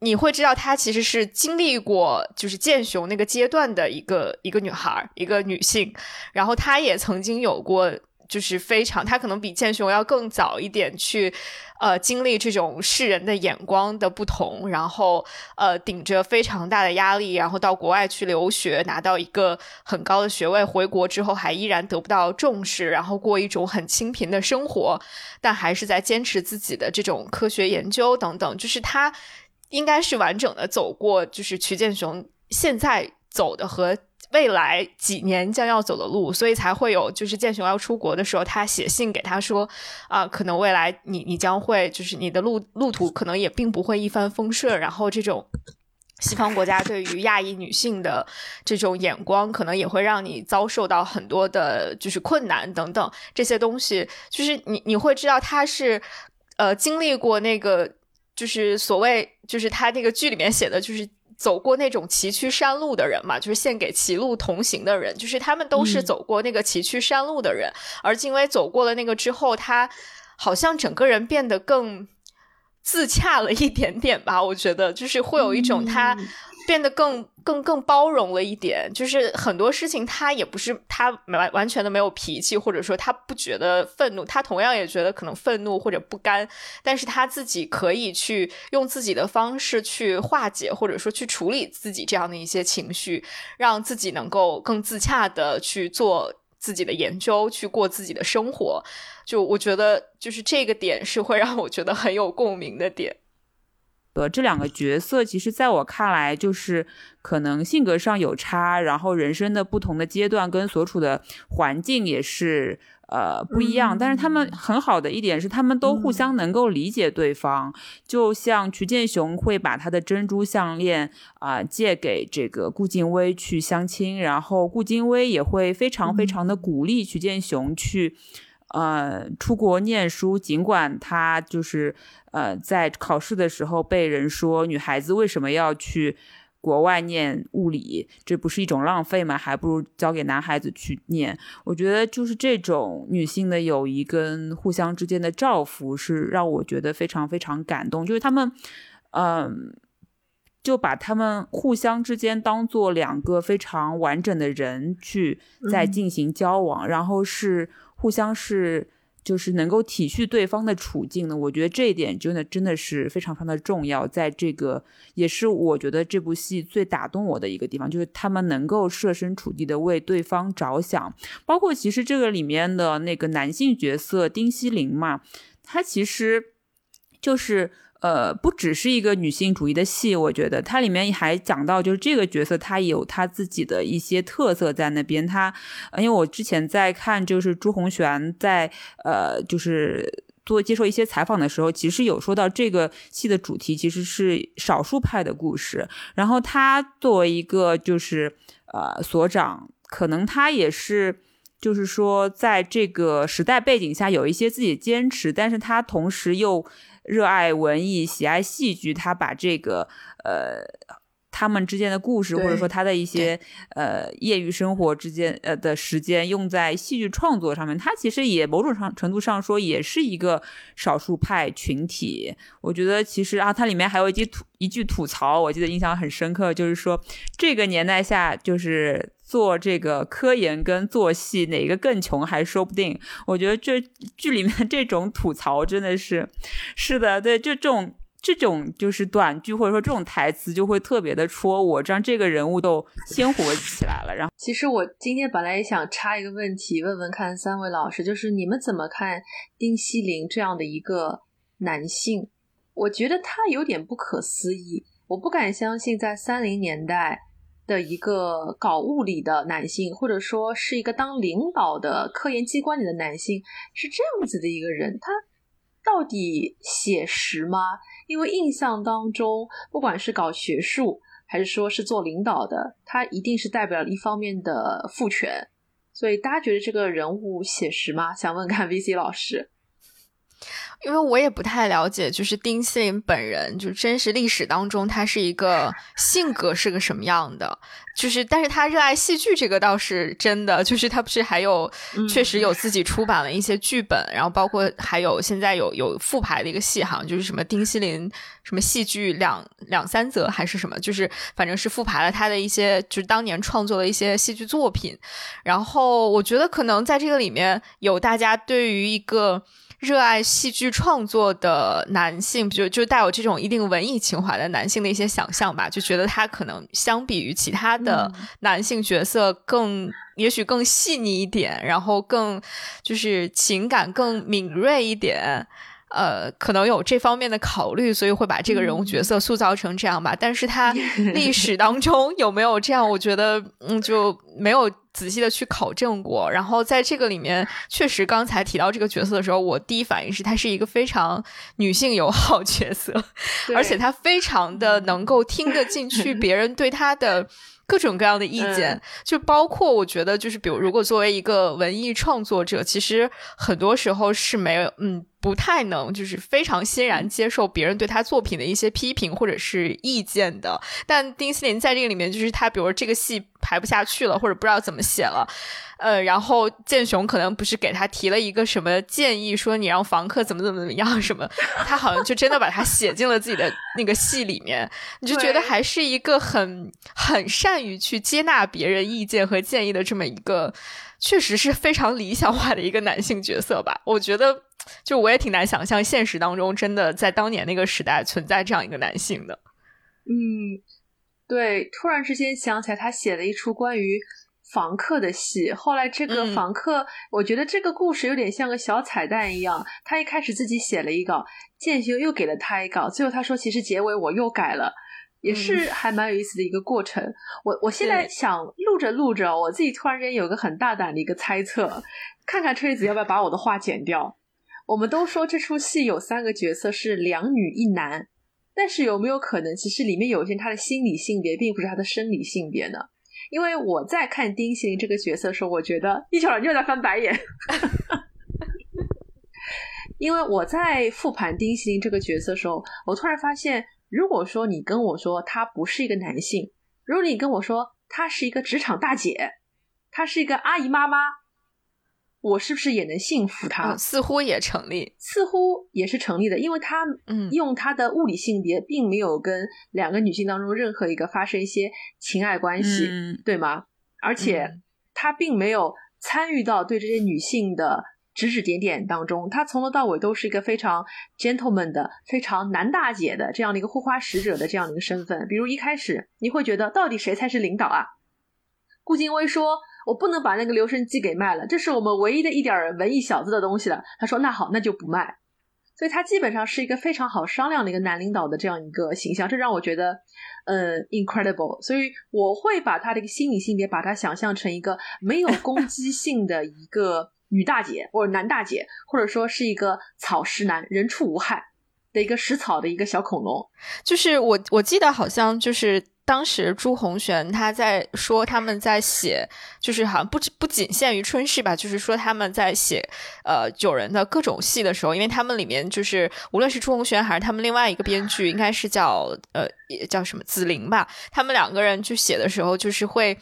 你会知道她其实是经历过就是剑雄那个阶段的一个一个女孩，一个女性，然后她也曾经有过。就是非常，他可能比剑雄要更早一点去，呃，经历这种世人的眼光的不同，然后呃，顶着非常大的压力，然后到国外去留学，拿到一个很高的学位，回国之后还依然得不到重视，然后过一种很清贫的生活，但还是在坚持自己的这种科学研究等等，就是他应该是完整的走过，就是曲建雄现在走的和。未来几年将要走的路，所以才会有就是剑雄要出国的时候，他写信给他说啊，可能未来你你将会就是你的路路途可能也并不会一帆风顺，然后这种西方国家对于亚裔女性的这种眼光，可能也会让你遭受到很多的就是困难等等这些东西，就是你你会知道他是呃经历过那个就是所谓就是他那个剧里面写的就是。走过那种崎岖山路的人嘛，就是献给歧路同行的人，就是他们都是走过那个崎岖山路的人。而金威走过了那个之后，他好像整个人变得更自洽了一点点吧。我觉得，就是会有一种他。变得更更更包容了一点，就是很多事情他也不是他完完全的没有脾气，或者说他不觉得愤怒，他同样也觉得可能愤怒或者不甘，但是他自己可以去用自己的方式去化解，或者说去处理自己这样的一些情绪，让自己能够更自洽的去做自己的研究，去过自己的生活。就我觉得，就是这个点是会让我觉得很有共鸣的点。呃，这两个角色其实在我看来，就是可能性格上有差，然后人生的不同的阶段跟所处的环境也是呃不一样。但是他们很好的一点是，他们都互相能够理解对方。就像曲建雄会把他的珍珠项链啊借给这个顾静薇去相亲，然后顾静薇也会非常非常的鼓励曲建雄去。呃，出国念书，尽管他就是呃，在考试的时候被人说女孩子为什么要去国外念物理，这不是一种浪费吗？还不如交给男孩子去念。我觉得就是这种女性的友谊跟互相之间的照拂，是让我觉得非常非常感动。就是他们，嗯，就把他们互相之间当做两个非常完整的人去在进行交往，然后是。互相是就是能够体恤对方的处境呢，我觉得这一点真的真的是非常非常的重要。在这个也是我觉得这部戏最打动我的一个地方，就是他们能够设身处地的为对方着想。包括其实这个里面的那个男性角色丁西林嘛，他其实就是。呃，不只是一个女性主义的戏，我觉得它里面还讲到，就是这个角色他有他自己的一些特色在那边。他，因为我之前在看，就是朱红璇在呃，就是做接受一些采访的时候，其实有说到这个戏的主题其实是少数派的故事。然后他作为一个就是呃所长，可能他也是就是说在这个时代背景下有一些自己坚持，但是他同时又。热爱文艺，喜爱戏剧，他把这个呃他们之间的故事，或者说他的一些呃业余生活之间呃的时间用在戏剧创作上面，他其实也某种上程度上说也是一个少数派群体。我觉得其实啊，它里面还有一句吐一句吐槽，我记得印象很深刻，就是说这个年代下就是。做这个科研跟做戏哪个更穷还说不定。我觉得这剧里面这种吐槽真的是，是的，对，就这种这种就是短剧或者说这种台词就会特别的戳我，这样这个人物都鲜活起来了。然后，其实我今天本来也想插一个问题，问问看三位老师，就是你们怎么看丁西林这样的一个男性？我觉得他有点不可思议，我不敢相信在三零年代的一个搞物理的男性，或者说是一个当领导的科研机关里的男性是这样子的一个人，他。到底写实吗？因为印象当中，不管是搞学术还是说是做领导的，他一定是代表一方面的父权。所以大家觉得这个人物写实吗？想问看 VC 老师。因为我也不太了解，就是丁西林本人，就真实历史当中他是一个性格是个什么样的，就是但是他热爱戏剧这个倒是真的，就是他不是还有确实有自己出版了一些剧本，然后包括还有现在有有复排的一个戏，好像就是什么丁西林什么戏剧两两三则还是什么，就是反正是复排了他的一些就是当年创作的一些戏剧作品，然后我觉得可能在这个里面有大家对于一个。热爱戏剧创作的男性，就就带有这种一定文艺情怀的男性的一些想象吧，就觉得他可能相比于其他的男性角色更，也许更细腻一点，然后更就是情感更敏锐一点。呃，可能有这方面的考虑，所以会把这个人物角色塑造成这样吧。但是他 历史当中有没有这样，我觉得嗯就没有仔细的去考证过。然后在这个里面，确实刚才提到这个角色的时候，我第一反应是他是一个非常女性友好角色，而且他非常的能够听得进去别人对他的。各种各样的意见，就包括我觉得，就是比如，如果作为一个文艺创作者，其实很多时候是没有，嗯，不太能，就是非常欣然接受别人对他作品的一些批评或者是意见的。但丁西林在这个里面，就是他，比如说这个戏排不下去了，或者不知道怎么写了。呃，然后建雄可能不是给他提了一个什么建议，说你让房客怎么怎么怎么样什么，他好像就真的把他写进了自己的那个戏里面，你就觉得还是一个很很善于去接纳别人意见和建议的这么一个，确实是非常理想化的一个男性角色吧。我觉得，就我也挺难想象现实当中真的在当年那个时代存在这样一个男性的。嗯，对，突然之间想起来，他写了一出关于。房客的戏，后来这个房客，我觉得这个故事有点像个小彩蛋一样。他一开始自己写了一稿，建修又给了他一稿，最后他说其实结尾我又改了，也是还蛮有意思的一个过程。我我现在想录着录着，我自己突然间有个很大胆的一个猜测，看看车厘子要不要把我的话剪掉。我们都说这出戏有三个角色是两女一男，但是有没有可能其实里面有些他的心理性别并不是他的生理性别呢？因为我在看丁西林这个角色的时候，我觉得一小人又在翻白眼。因为我在复盘丁西林这个角色的时候，我突然发现，如果说你跟我说他不是一个男性，如果你跟我说他是一个职场大姐，他是一个阿姨妈妈。我是不是也能信服他？似乎也成立，似乎也是成立的，因为他嗯，用他的物理性别，并没有跟两个女性当中任何一个发生一些情爱关系，嗯对吗？而且他并没有参与到对这些女性的指指点点当中，他从头到尾都是一个非常 gentleman 的、非常男大姐的这样的一个护花使者的这样的一个身份。比如一开始你会觉得，到底谁才是领导啊？顾金威说。我不能把那个留声机给卖了，这是我们唯一的一点文艺小子的东西了。他说：“那好，那就不卖。”所以他基本上是一个非常好商量的一个男领导的这样一个形象，这让我觉得呃 incredible。所以我会把他的一个心理性别，把他想象成一个没有攻击性的一个女大姐或者男大姐，或者说是一个草食男，人畜无害的一个食草的一个小恐龙。就是我我记得好像就是。当时朱红璇他在说他们在写，就是好像不不仅限于春逝吧，就是说他们在写呃九人的各种戏的时候，因为他们里面就是无论是朱红璇还是他们另外一个编剧，应该是叫呃叫什么紫菱吧，他们两个人去写的时候，就是会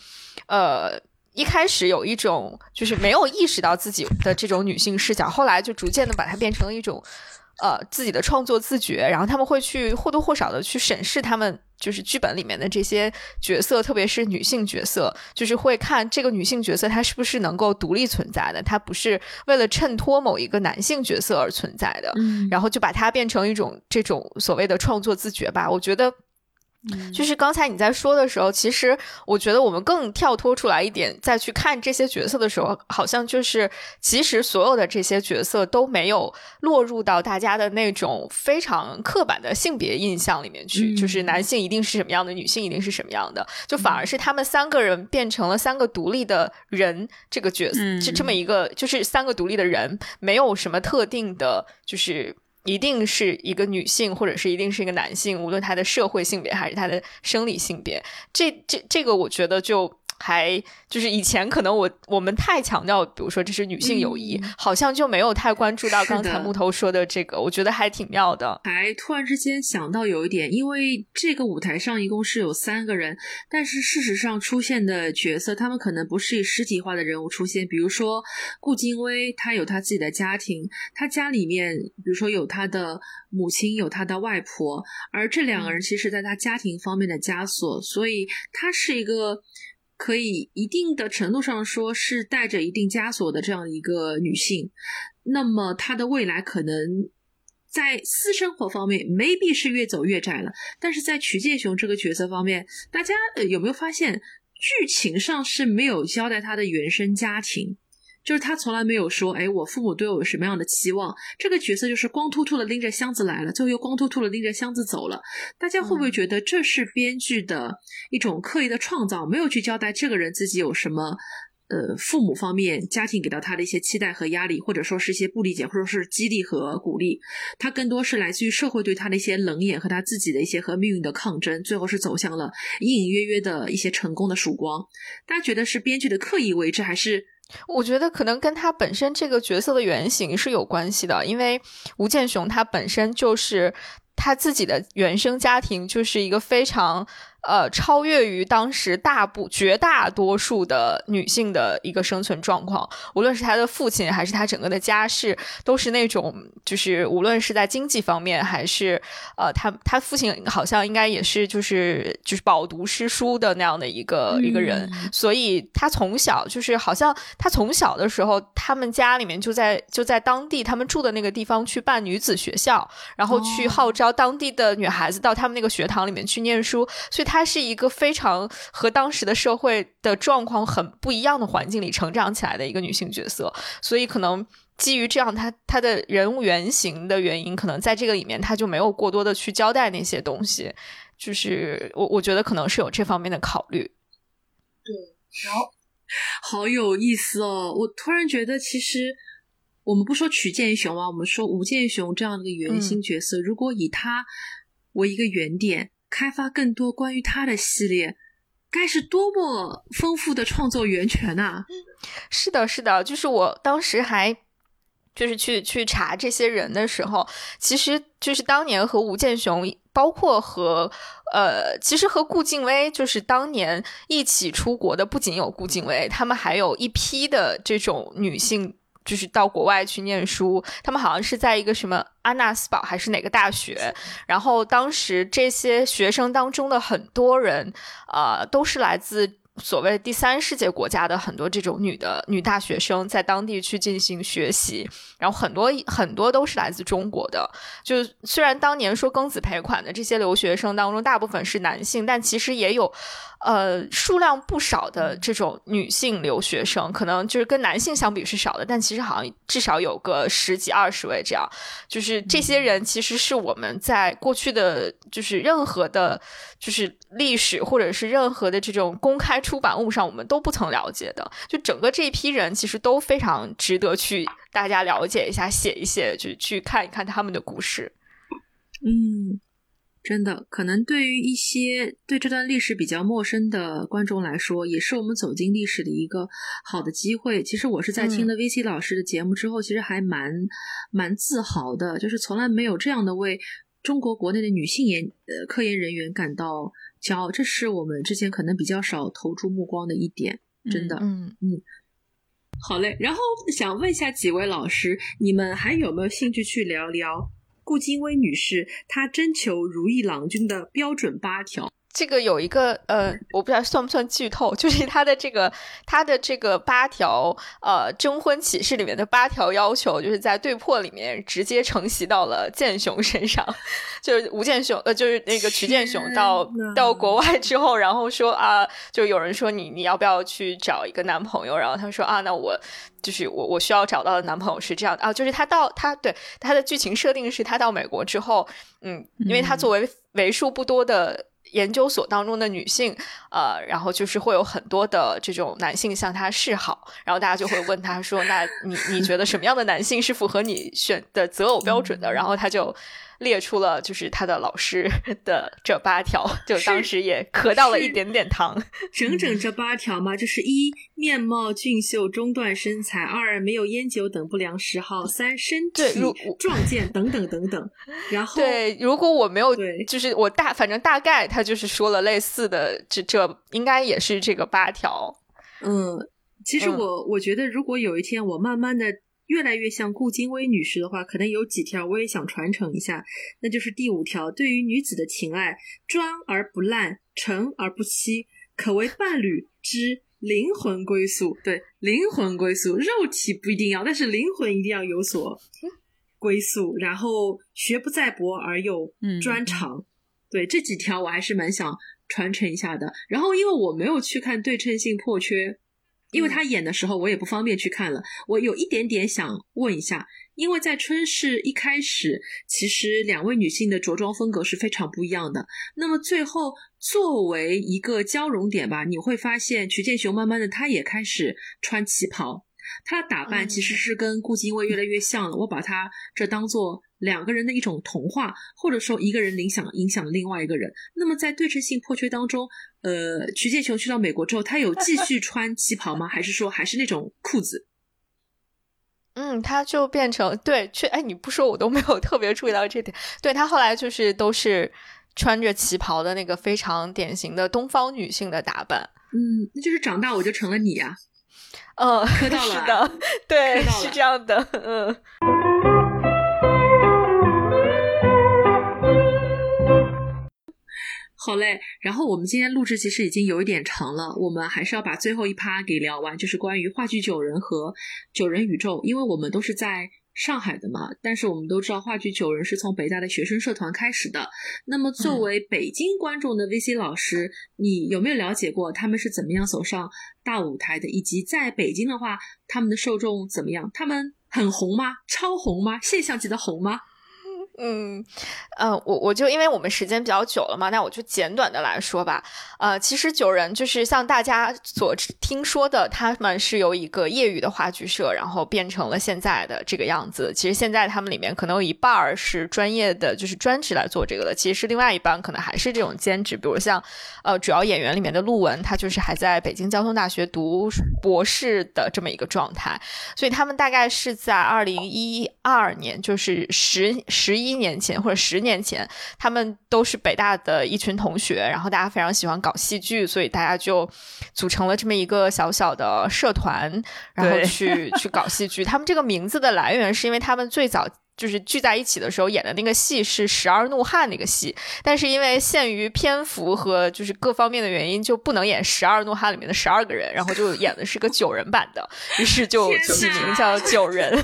呃一开始有一种就是没有意识到自己的这种女性视角，后来就逐渐的把它变成了一种。呃自己的创作自觉，然后他们会去或多或少的去审视他们就是剧本里面的这些角色，特别是女性角色，就是会看这个女性角色她是不是能够独立存在的，她不是为了衬托某一个男性角色而存在的，然后就把它变成一种这种所谓的创作自觉吧，我觉得。就是刚才你在说的时候，其实我觉得我们更跳脱出来一点，再去看这些角色的时候，好像就是其实所有的这些角色都没有落入到大家的那种非常刻板的性别印象里面去，就是男性一定是什么样的，女性一定是什么样的，就反而是他们三个人变成了三个独立的人，这个角色是这么一个，就是三个独立的人，没有什么特定的，就是。一定是一个女性，或者是一定是一个男性，无论他的社会性别还是他的生理性别，这这这个，我觉得就。还就是以前可能我我们太强调，比如说这是女性友谊，好像就没有太关注到刚才木头说的这个，我觉得还挺妙的。还突然之间想到有一点，因为这个舞台上一共是有三个人，但是事实上出现的角色，他们可能不是以实体化的人物出现。比如说顾金威，他有他自己的家庭，他家里面比如说有他的母亲，有他的外婆，而这两个人其实在他家庭方面的枷锁，所以他是一个。可以一定的程度上说是带着一定枷锁的这样一个女性，那么她的未来可能在私生活方面 maybe 是越走越窄了，但是在曲建雄这个角色方面，大家有没有发现剧情上是没有交代他的原生家庭？就是他从来没有说，哎，我父母对我有什么样的期望？这个角色就是光秃秃的拎着箱子来了，最后又光秃秃的拎着箱子走了。大家会不会觉得这是编剧的一种刻意的创造？没有去交代这个人自己有什么，呃，父母方面、家庭给到他的一些期待和压力，或者说是一些不理解，或者是激励和鼓励。他更多是来自于社会对他的一些冷眼和他自己的一些和命运的抗争，最后是走向了隐隐约约的一些成功的曙光。大家觉得是编剧的刻意为之，还是？我觉得可能跟他本身这个角色的原型是有关系的，因为吴建雄他本身就是他自己的原生家庭就是一个非常。呃，超越于当时大部绝大多数的女性的一个生存状况，无论是她的父亲还是她整个的家世，都是那种就是无论是在经济方面还是呃，她她父亲好像应该也是就是就是饱读诗书的那样的一个一个人，所以她从小就是好像她从小的时候，他们家里面就在就在当地他们住的那个地方去办女子学校，然后去号召当地的女孩子到他们那个学堂里面去念书，所以他。他是一个非常和当时的社会的状况很不一样的环境里成长起来的一个女性角色，所以可能基于这样，她她的人物原型的原因，可能在这个里面，他就没有过多的去交代那些东西。就是我我觉得可能是有这方面的考虑。对，然后好有意思哦！我突然觉得，其实我们不说曲建雄啊，我们说吴建雄这样的一个原型角色，如果以他为一个原点。开发更多关于他的系列，该是多么丰富的创作源泉呐！是的，是的，就是我当时还就是去去查这些人的时候，其实就是当年和吴建雄，包括和呃，其实和顾静薇，就是当年一起出国的，不仅有顾静薇，他们还有一批的这种女性。就是到国外去念书，他们好像是在一个什么安纳斯堡还是哪个大学，然后当时这些学生当中的很多人，呃，都是来自。所谓第三世界国家的很多这种女的女大学生在当地去进行学习，然后很多很多都是来自中国的。就虽然当年说庚子赔款的这些留学生当中大部分是男性，但其实也有呃数量不少的这种女性留学生，可能就是跟男性相比是少的，但其实好像至少有个十几二十位这样。就是这些人其实是我们在过去的就是任何的，就是历史或者是任何的这种公开。出版物上我们都不曾了解的，就整个这一批人其实都非常值得去大家了解一下，写一写，就去看一看他们的故事。嗯，真的，可能对于一些对这段历史比较陌生的观众来说，也是我们走进历史的一个好的机会。其实我是在听了 VC 老师的节目之后，其实还蛮蛮自豪的，就是从来没有这样的为中国国内的女性研呃科研人员感到。骄傲，这是我们之前可能比较少投注目光的一点，真的，嗯嗯，好嘞。然后想问一下几位老师，你们还有没有兴趣去聊聊顾金威女士她征求如意郎君的标准八条。这个有一个呃，我不知道算不算剧透，就是他的这个他的这个八条呃征婚启事里面的八条要求，就是在对破里面直接承袭到了剑雄身上，就是吴建雄呃，就是那个曲建雄到到国外之后，然后说啊，就有人说你你要不要去找一个男朋友，然后他说啊，那我就是我我需要找到的男朋友是这样的。啊，就是他到他对他的剧情设定是他到美国之后，嗯，因为他作为为数不多的。研究所当中的女性，呃，然后就是会有很多的这种男性向她示好，然后大家就会问她说：“那你你觉得什么样的男性是符合你选的择偶标准的？”然后她就。列出了就是他的老师 的这八条，就当时也咳到了一点点糖。整整这八条嘛，就是一面貌俊秀，中段身材；二没有烟酒等不良嗜好；三身体壮健等等等等。然后对，如果我没有，就是我大反正大概他就是说了类似的，这这应该也是这个八条。嗯，其实我我觉得，如果有一天我慢慢的。越来越像顾金威女士的话，可能有几条我也想传承一下，那就是第五条：对于女子的情爱，专而不滥，诚而不欺，可为伴侣之灵魂归宿。对，灵魂归宿，肉体不一定要，但是灵魂一定要有所归宿。然后学不在博而又专长。对，这几条我还是蛮想传承一下的。然后，因为我没有去看对称性破缺。因为他演的时候，我也不方便去看了。我有一点点想问一下，因为在春逝一开始，其实两位女性的着装风格是非常不一样的。那么最后作为一个交融点吧，你会发现曲建雄慢慢的他也开始穿旗袍，他的打扮其实是跟顾金威越来越像了。我把她这当做。两个人的一种童话，或者说一个人影响影响了另外一个人。那么在对称性破缺当中，呃，曲建雄去到美国之后，他有继续穿旗袍吗？还是说还是那种裤子？嗯，他就变成对，去哎，你不说我都没有特别注意到这点。对他后来就是都是穿着旗袍的那个非常典型的东方女性的打扮。嗯，那就是长大我就成了你呀。嗯，磕到了，是的，对，是这样的，嗯。好嘞，然后我们今天录制其实已经有一点长了，我们还是要把最后一趴给聊完，就是关于话剧九人和九人宇宙，因为我们都是在上海的嘛，但是我们都知道话剧九人是从北大的学生社团开始的。那么作为北京观众的 VC 老师，你有没有了解过他们是怎么样走上大舞台的？以及在北京的话，他们的受众怎么样？他们很红吗？超红吗？现象级的红吗？嗯，呃，我我就因为我们时间比较久了嘛，那我就简短的来说吧。呃，其实九人就是像大家所听说的，他们是由一个业余的话剧社，然后变成了现在的这个样子。其实现在他们里面可能有一半儿是专业的，就是专职来做这个的。其实是另外一半可能还是这种兼职，比如像呃主要演员里面的陆文，他就是还在北京交通大学读博士的这么一个状态。所以他们大概是在二零一二年，就是十十一。一年前或者十年前，他们都是北大的一群同学，然后大家非常喜欢搞戏剧，所以大家就组成了这么一个小小的社团，然后去去搞戏剧。他们这个名字的来源是因为他们最早就是聚在一起的时候演的那个戏是《十二怒汉》那个戏，但是因为限于篇幅和就是各方面的原因，就不能演《十二怒汉》里面的十二个人，然后就演的是个九人版的，于是就起名叫九人。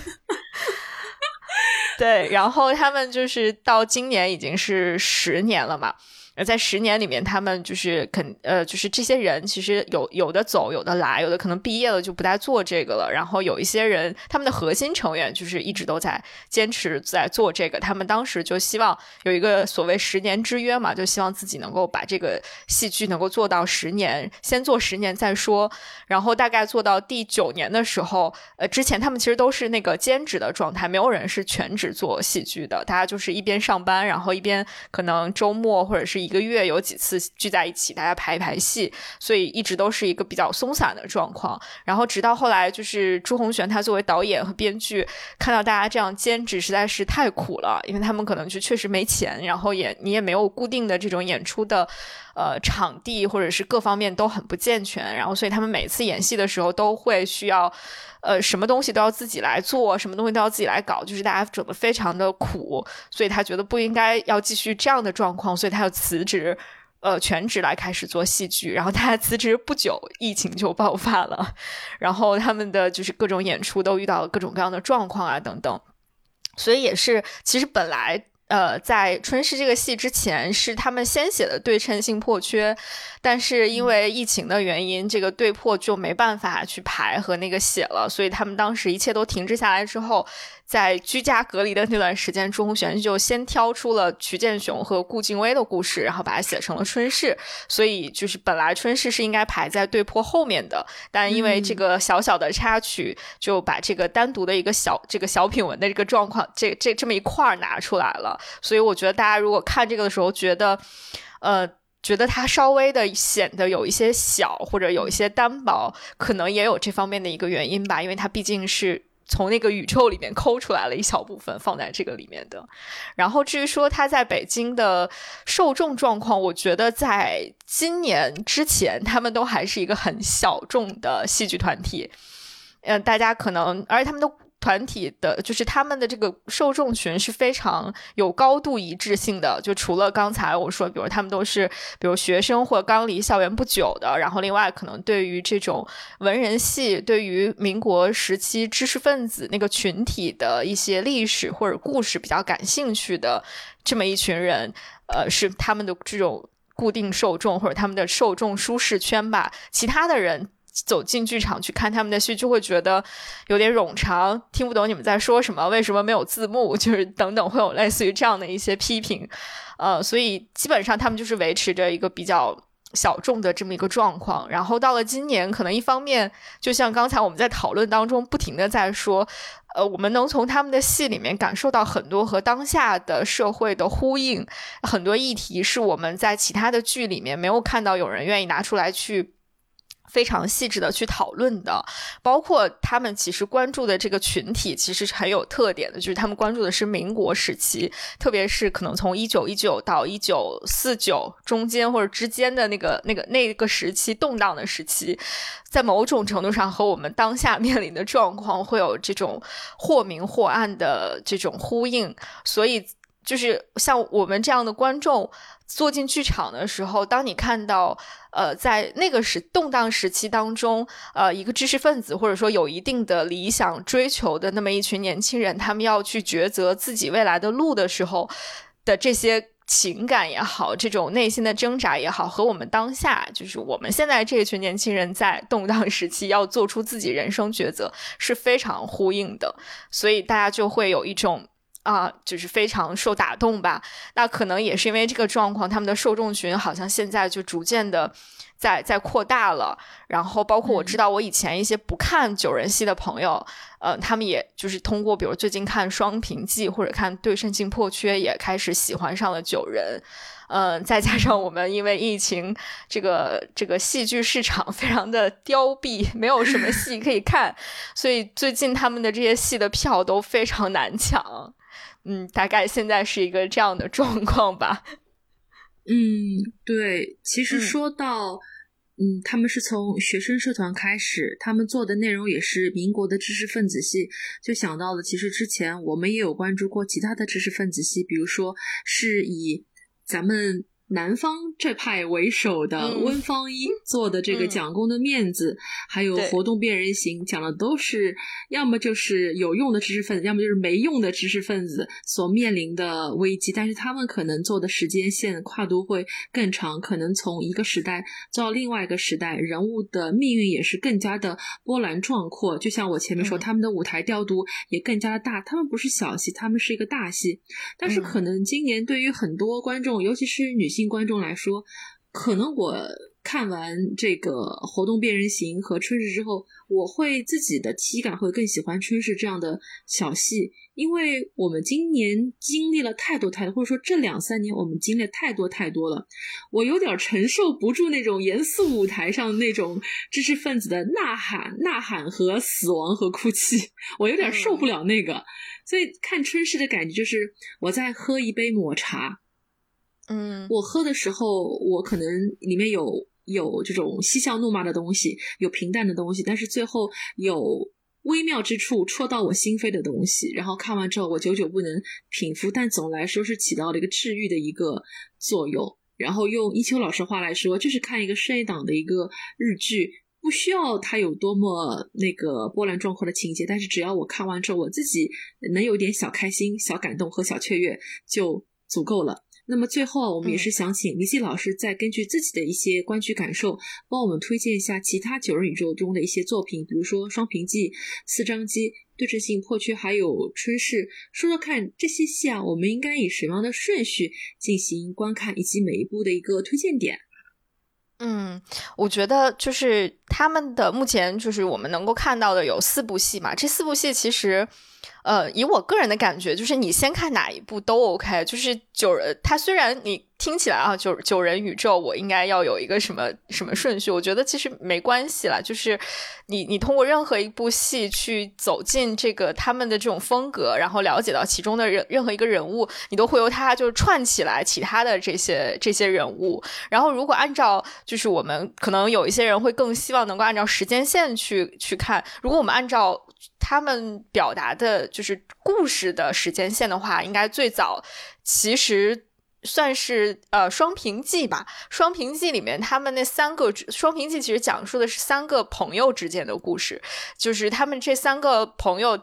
对，然后他们就是到今年已经是十年了嘛。而在十年里面，他们就是肯呃，就是这些人其实有有的走，有的来，有的可能毕业了就不再做这个了。然后有一些人，他们的核心成员就是一直都在坚持在做这个。他们当时就希望有一个所谓十年之约嘛，就希望自己能够把这个戏剧能够做到十年，先做十年再说。然后大概做到第九年的时候，呃，之前他们其实都是那个兼职的状态，没有人是全职做戏剧的，大家就是一边上班，然后一边可能周末或者是。一个月有几次聚在一起，大家排一排戏，所以一直都是一个比较松散的状况。然后直到后来，就是朱红璇他作为导演和编剧，看到大家这样兼职实在是太苦了，因为他们可能就确实没钱，然后也你也没有固定的这种演出的呃场地，或者是各方面都很不健全。然后所以他们每次演戏的时候都会需要。呃，什么东西都要自己来做，什么东西都要自己来搞，就是大家整的非常的苦，所以他觉得不应该要继续这样的状况，所以他要辞职，呃，全职来开始做戏剧。然后他辞职不久，疫情就爆发了，然后他们的就是各种演出都遇到了各种各样的状况啊，等等，所以也是其实本来。呃，在《春逝》这个戏之前，是他们先写的对称性破缺，但是因为疫情的原因，这个对破就没办法去排和那个写了，所以他们当时一切都停滞下来之后。在居家隔离的那段时间，朱红玄就先挑出了徐建雄和顾静薇的故事，然后把它写成了《春逝》。所以，就是本来《春逝》是应该排在对破后面的，但因为这个小小的插曲，就把这个单独的一个小这个小品文的这个状况，这这这么一块儿拿出来了。所以，我觉得大家如果看这个的时候，觉得呃，觉得它稍微的显得有一些小，或者有一些单薄，可能也有这方面的一个原因吧，因为它毕竟是。从那个宇宙里面抠出来了一小部分放在这个里面的，然后至于说他在北京的受众状况，我觉得在今年之前他们都还是一个很小众的戏剧团体，嗯，大家可能而且他们都。团体的，就是他们的这个受众群是非常有高度一致性的。就除了刚才我说，比如他们都是，比如学生或刚离校园不久的，然后另外可能对于这种文人系，对于民国时期知识分子那个群体的一些历史或者故事比较感兴趣的这么一群人，呃，是他们的这种固定受众或者他们的受众舒适圈吧。其他的人。走进剧场去看他们的戏，就会觉得有点冗长，听不懂你们在说什么，为什么没有字幕，就是等等，会有类似于这样的一些批评。呃，所以基本上他们就是维持着一个比较小众的这么一个状况。然后到了今年，可能一方面，就像刚才我们在讨论当中不停的在说，呃，我们能从他们的戏里面感受到很多和当下的社会的呼应，很多议题是我们在其他的剧里面没有看到有人愿意拿出来去。非常细致的去讨论的，包括他们其实关注的这个群体，其实是很有特点的，就是他们关注的是民国时期，特别是可能从一九一九到一九四九中间或者之间的那个那个那个时期动荡的时期，在某种程度上和我们当下面临的状况会有这种或明或暗的这种呼应，所以就是像我们这样的观众。坐进剧场的时候，当你看到，呃，在那个时动荡时期当中，呃，一个知识分子或者说有一定的理想追求的那么一群年轻人，他们要去抉择自己未来的路的时候的这些情感也好，这种内心的挣扎也好，和我们当下就是我们现在这群年轻人在动荡时期要做出自己人生抉择是非常呼应的，所以大家就会有一种。啊，就是非常受打动吧？那可能也是因为这个状况，他们的受众群好像现在就逐渐的在在扩大了。然后，包括我知道我以前一些不看九人戏的朋友，呃，他们也就是通过比如最近看《双屏记》或者看《对称性破缺》，也开始喜欢上了九人。嗯，再加上我们因为疫情，这个这个戏剧市场非常的凋敝，没有什么戏可以看，所以最近他们的这些戏的票都非常难抢。嗯，大概现在是一个这样的状况吧。嗯，对，其实说到，嗯，他们是从学生社团开始，他们做的内容也是民国的知识分子系，就想到了，其实之前我们也有关注过其他的知识分子系，比如说是以咱们。南方这派为首的温方一做的这个讲功的面子，还有活动辨人形，讲的都是要么就是有用的知识分子，要么就是没用的知识分子所面临的危机。但是他们可能做的时间线跨度会更长，可能从一个时代到另外一个时代，人物的命运也是更加的波澜壮阔。就像我前面说，他们的舞台调度也更加的大，他们不是小戏，他们是一个大戏。但是可能今年对于很多观众，尤其是女性。观众来说，可能我看完这个《活动变人形》和《春日》之后，我会自己的体感会更喜欢《春日》这样的小戏，因为我们今年经历了太多太多，或者说这两三年我们经历太多太多了，我有点承受不住那种严肃舞台上那种知识分子的呐喊、呐喊和死亡和哭泣，我有点受不了那个，所以看《春逝》的感觉就是我在喝一杯抹茶。嗯，我喝的时候，我可能里面有有这种嬉笑怒骂的东西，有平淡的东西，但是最后有微妙之处戳到我心扉的东西，然后看完之后我久久不能平复，但总来说是起到了一个治愈的一个作用。然后用一秋老师话来说，就是看一个深夜档的一个日剧，不需要它有多么那个波澜壮阔的情节，但是只要我看完之后我自己能有点小开心、小感动和小雀跃，就足够了。那么最后，我们也是想请李希老师再根据自己的一些观剧感受，帮我们推荐一下其他九人宇宙中的一些作品，比如说《双屏记》《四张机》《对称性破缺》还有《春逝》，说说看这些戏啊，我们应该以什么样的顺序进行观看，以及每一部的一个推荐点。嗯，我觉得就是他们的目前就是我们能够看到的有四部戏嘛，这四部戏其实。呃，以我个人的感觉，就是你先看哪一部都 OK。就是九人，它虽然你听起来啊，九九人宇宙，我应该要有一个什么什么顺序，我觉得其实没关系啦。就是你你通过任何一部戏去走进这个他们的这种风格，然后了解到其中的任任何一个人物，你都会由他就串起来其他的这些这些人物。然后如果按照就是我们可能有一些人会更希望能够按照时间线去去看，如果我们按照。他们表达的就是故事的时间线的话，应该最早其实算是呃《双屏记》吧，《双屏记》里面他们那三个《双屏记》其实讲述的是三个朋友之间的故事，就是他们这三个朋友。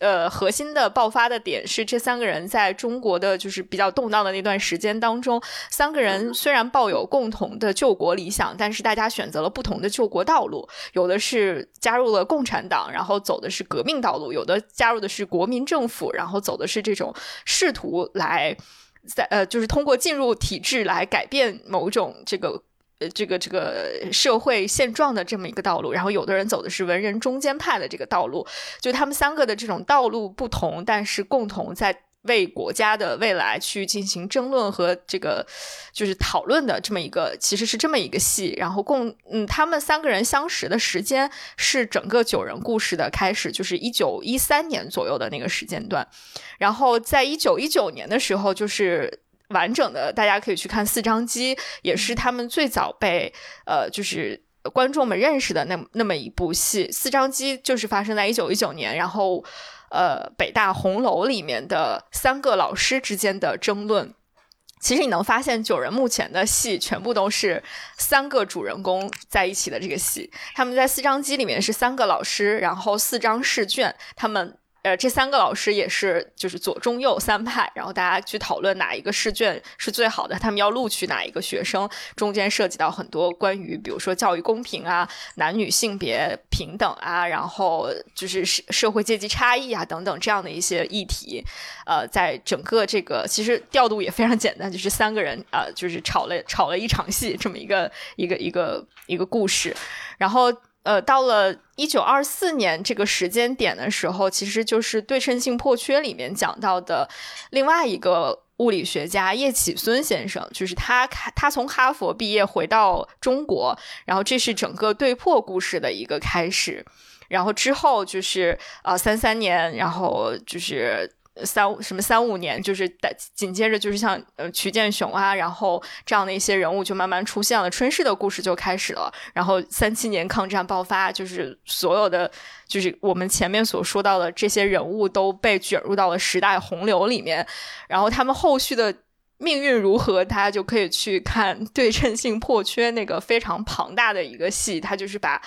呃，核心的爆发的点是这三个人在中国的就是比较动荡的那段时间当中，三个人虽然抱有共同的救国理想，但是大家选择了不同的救国道路。有的是加入了共产党，然后走的是革命道路；有的加入的是国民政府，然后走的是这种试图来在呃，就是通过进入体制来改变某种这个呃。这个这个社会现状的这么一个道路，然后有的人走的是文人中间派的这个道路，就他们三个的这种道路不同，但是共同在为国家的未来去进行争论和这个就是讨论的这么一个，其实是这么一个戏。然后共嗯，他们三个人相识的时间是整个九人故事的开始，就是一九一三年左右的那个时间段。然后在一九一九年的时候，就是。完整的，大家可以去看《四张机》，也是他们最早被呃，就是观众们认识的那那么一部戏。《四张机》就是发生在一九一九年，然后呃，北大红楼里面的三个老师之间的争论。其实你能发现，九人目前的戏全部都是三个主人公在一起的这个戏。他们在《四张机》里面是三个老师，然后四张试卷，他们。呃，这三个老师也是，就是左中右三派，然后大家去讨论哪一个试卷是最好的，他们要录取哪一个学生，中间涉及到很多关于，比如说教育公平啊、男女性别平等啊，然后就是社社会阶级差异啊等等这样的一些议题。呃，在整个这个其实调度也非常简单，就是三个人啊，就是吵了吵了一场戏，这么一个一个一个一个故事，然后。呃，到了一九二四年这个时间点的时候，其实就是对称性破缺里面讲到的另外一个物理学家叶企孙先生，就是他他从哈佛毕业回到中国，然后这是整个对破故事的一个开始，然后之后就是呃三三年，然后就是。三什么三五年，就是紧接着就是像呃曲建雄啊，然后这样的一些人物就慢慢出现了，春逝的故事就开始了。然后三七年抗战爆发，就是所有的就是我们前面所说到的这些人物都被卷入到了时代洪流里面。然后他们后续的命运如何，大家就可以去看对称性破缺那个非常庞大的一个戏，他就是把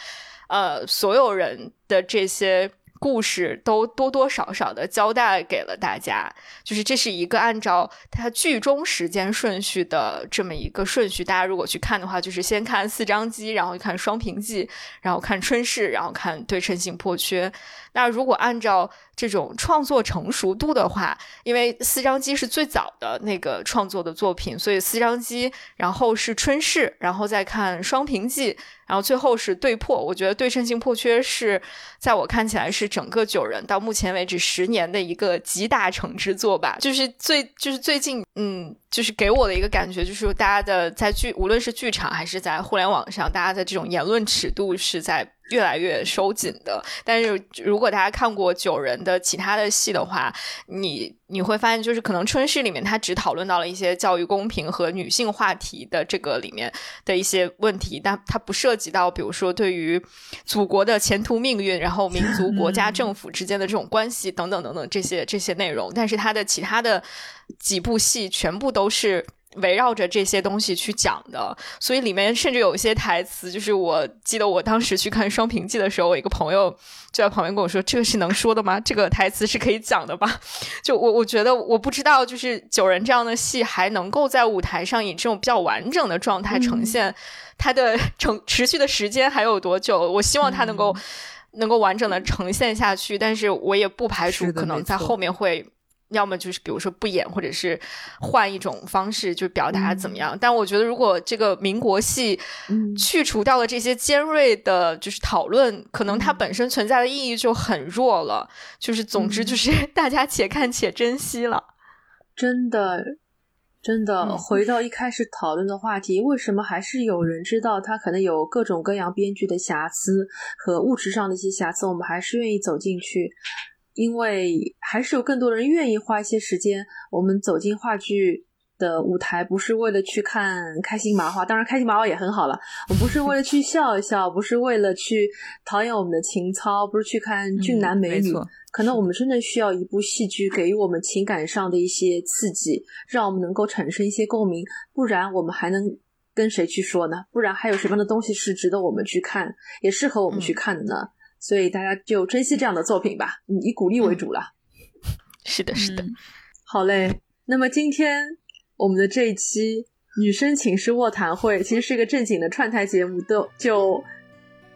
呃所有人的这些。故事都多多少少的交代给了大家，就是这是一个按照它剧中时间顺序的这么一个顺序。大家如果去看的话，就是先看四张机，然后看双屏记，然后看春逝，然后看对称性破缺。那如果按照这种创作成熟度的话，因为四张机是最早的那个创作的作品，所以四张机，然后是春逝，然后再看双屏记，然后最后是对破。我觉得对称性破缺是在我看起来是整个九人到目前为止十年的一个集大成之作吧。就是最就是最近，嗯，就是给我的一个感觉就是大家的在剧，无论是剧场还是在互联网上，大家的这种言论尺度是在。越来越收紧的。但是如果大家看过九人的其他的戏的话，你你会发现，就是可能春逝里面他只讨论到了一些教育公平和女性话题的这个里面的一些问题，但它不涉及到，比如说对于祖国的前途命运，然后民族、国家、政府之间的这种关系等等等等这些这些内容。但是他的其他的几部戏全部都是。围绕着这些东西去讲的，所以里面甚至有一些台词，就是我记得我当时去看《双屏记》的时候，我一个朋友就在旁边跟我说：“这个是能说的吗？这个台词是可以讲的吧？” 就我我觉得我不知道，就是九人这样的戏还能够在舞台上以这种比较完整的状态呈现，它的 成持续的时间还有多久？我希望它能够能够完整的呈现下去，但是我也不排除可能在后面会。要么就是比如说不演，或者是换一种方式就表达怎么样？但我觉得，如果这个民国戏去除掉了这些尖锐的，就是讨论，可能它本身存在的意义就很弱了。就是总之，就是 大家且看且珍惜了。真的，真的，回到一开始讨论的话题，为什么还是有人知道他可能有各种各样编剧的瑕疵和物质上的一些瑕疵？我们还是愿意走进去。因为还是有更多人愿意花一些时间，我们走进话剧的舞台，不是为了去看开心麻花，当然开心麻花也很好了。我不是为了去笑一笑，不是为了去陶冶我们的情操，不是去看俊男美女。可能我们真的需要一部戏剧，给予我们情感上的一些刺激，让我们能够产生一些共鸣。不然我们还能跟谁去说呢？不然还有什么样的东西是值得我们去看，也适合我们去看的呢？所以大家就珍惜这样的作品吧，以鼓励为主了。是的，是的。好嘞，那么今天我们的这一期女生寝室卧谈会其实是一个正经的串台节目，都就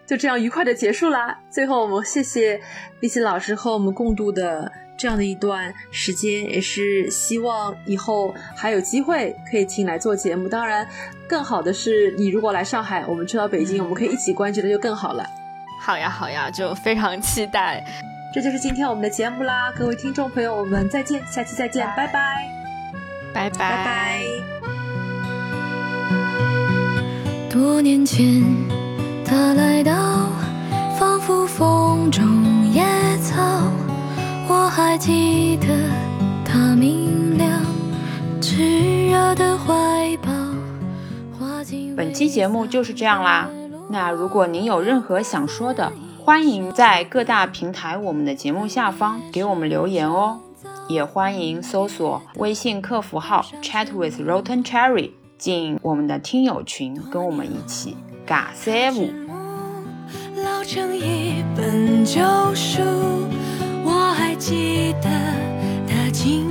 就这样愉快的结束啦。最后，我们谢谢丽琪老师和我们共度的这样的一段时间，也是希望以后还有机会可以请来做节目。当然，更好的是你如果来上海，我们去到北京，我们可以一起关注的就更好了。好呀，好呀，就非常期待。这就是今天我们的节目啦，各位听众朋友，我们再见，下期再见，拜拜，拜拜，拜拜。多年前，他来到，仿佛风中野草，我还记得他明亮炽热的怀抱。本期节目就是这样啦。那如果您有任何想说的，欢迎在各大平台我们的节目下方给我们留言哦，也欢迎搜索微信客服号 chat with rotten cherry 进我们的听友群，跟我们一起尬三五。老成一本旧书，我还记得他清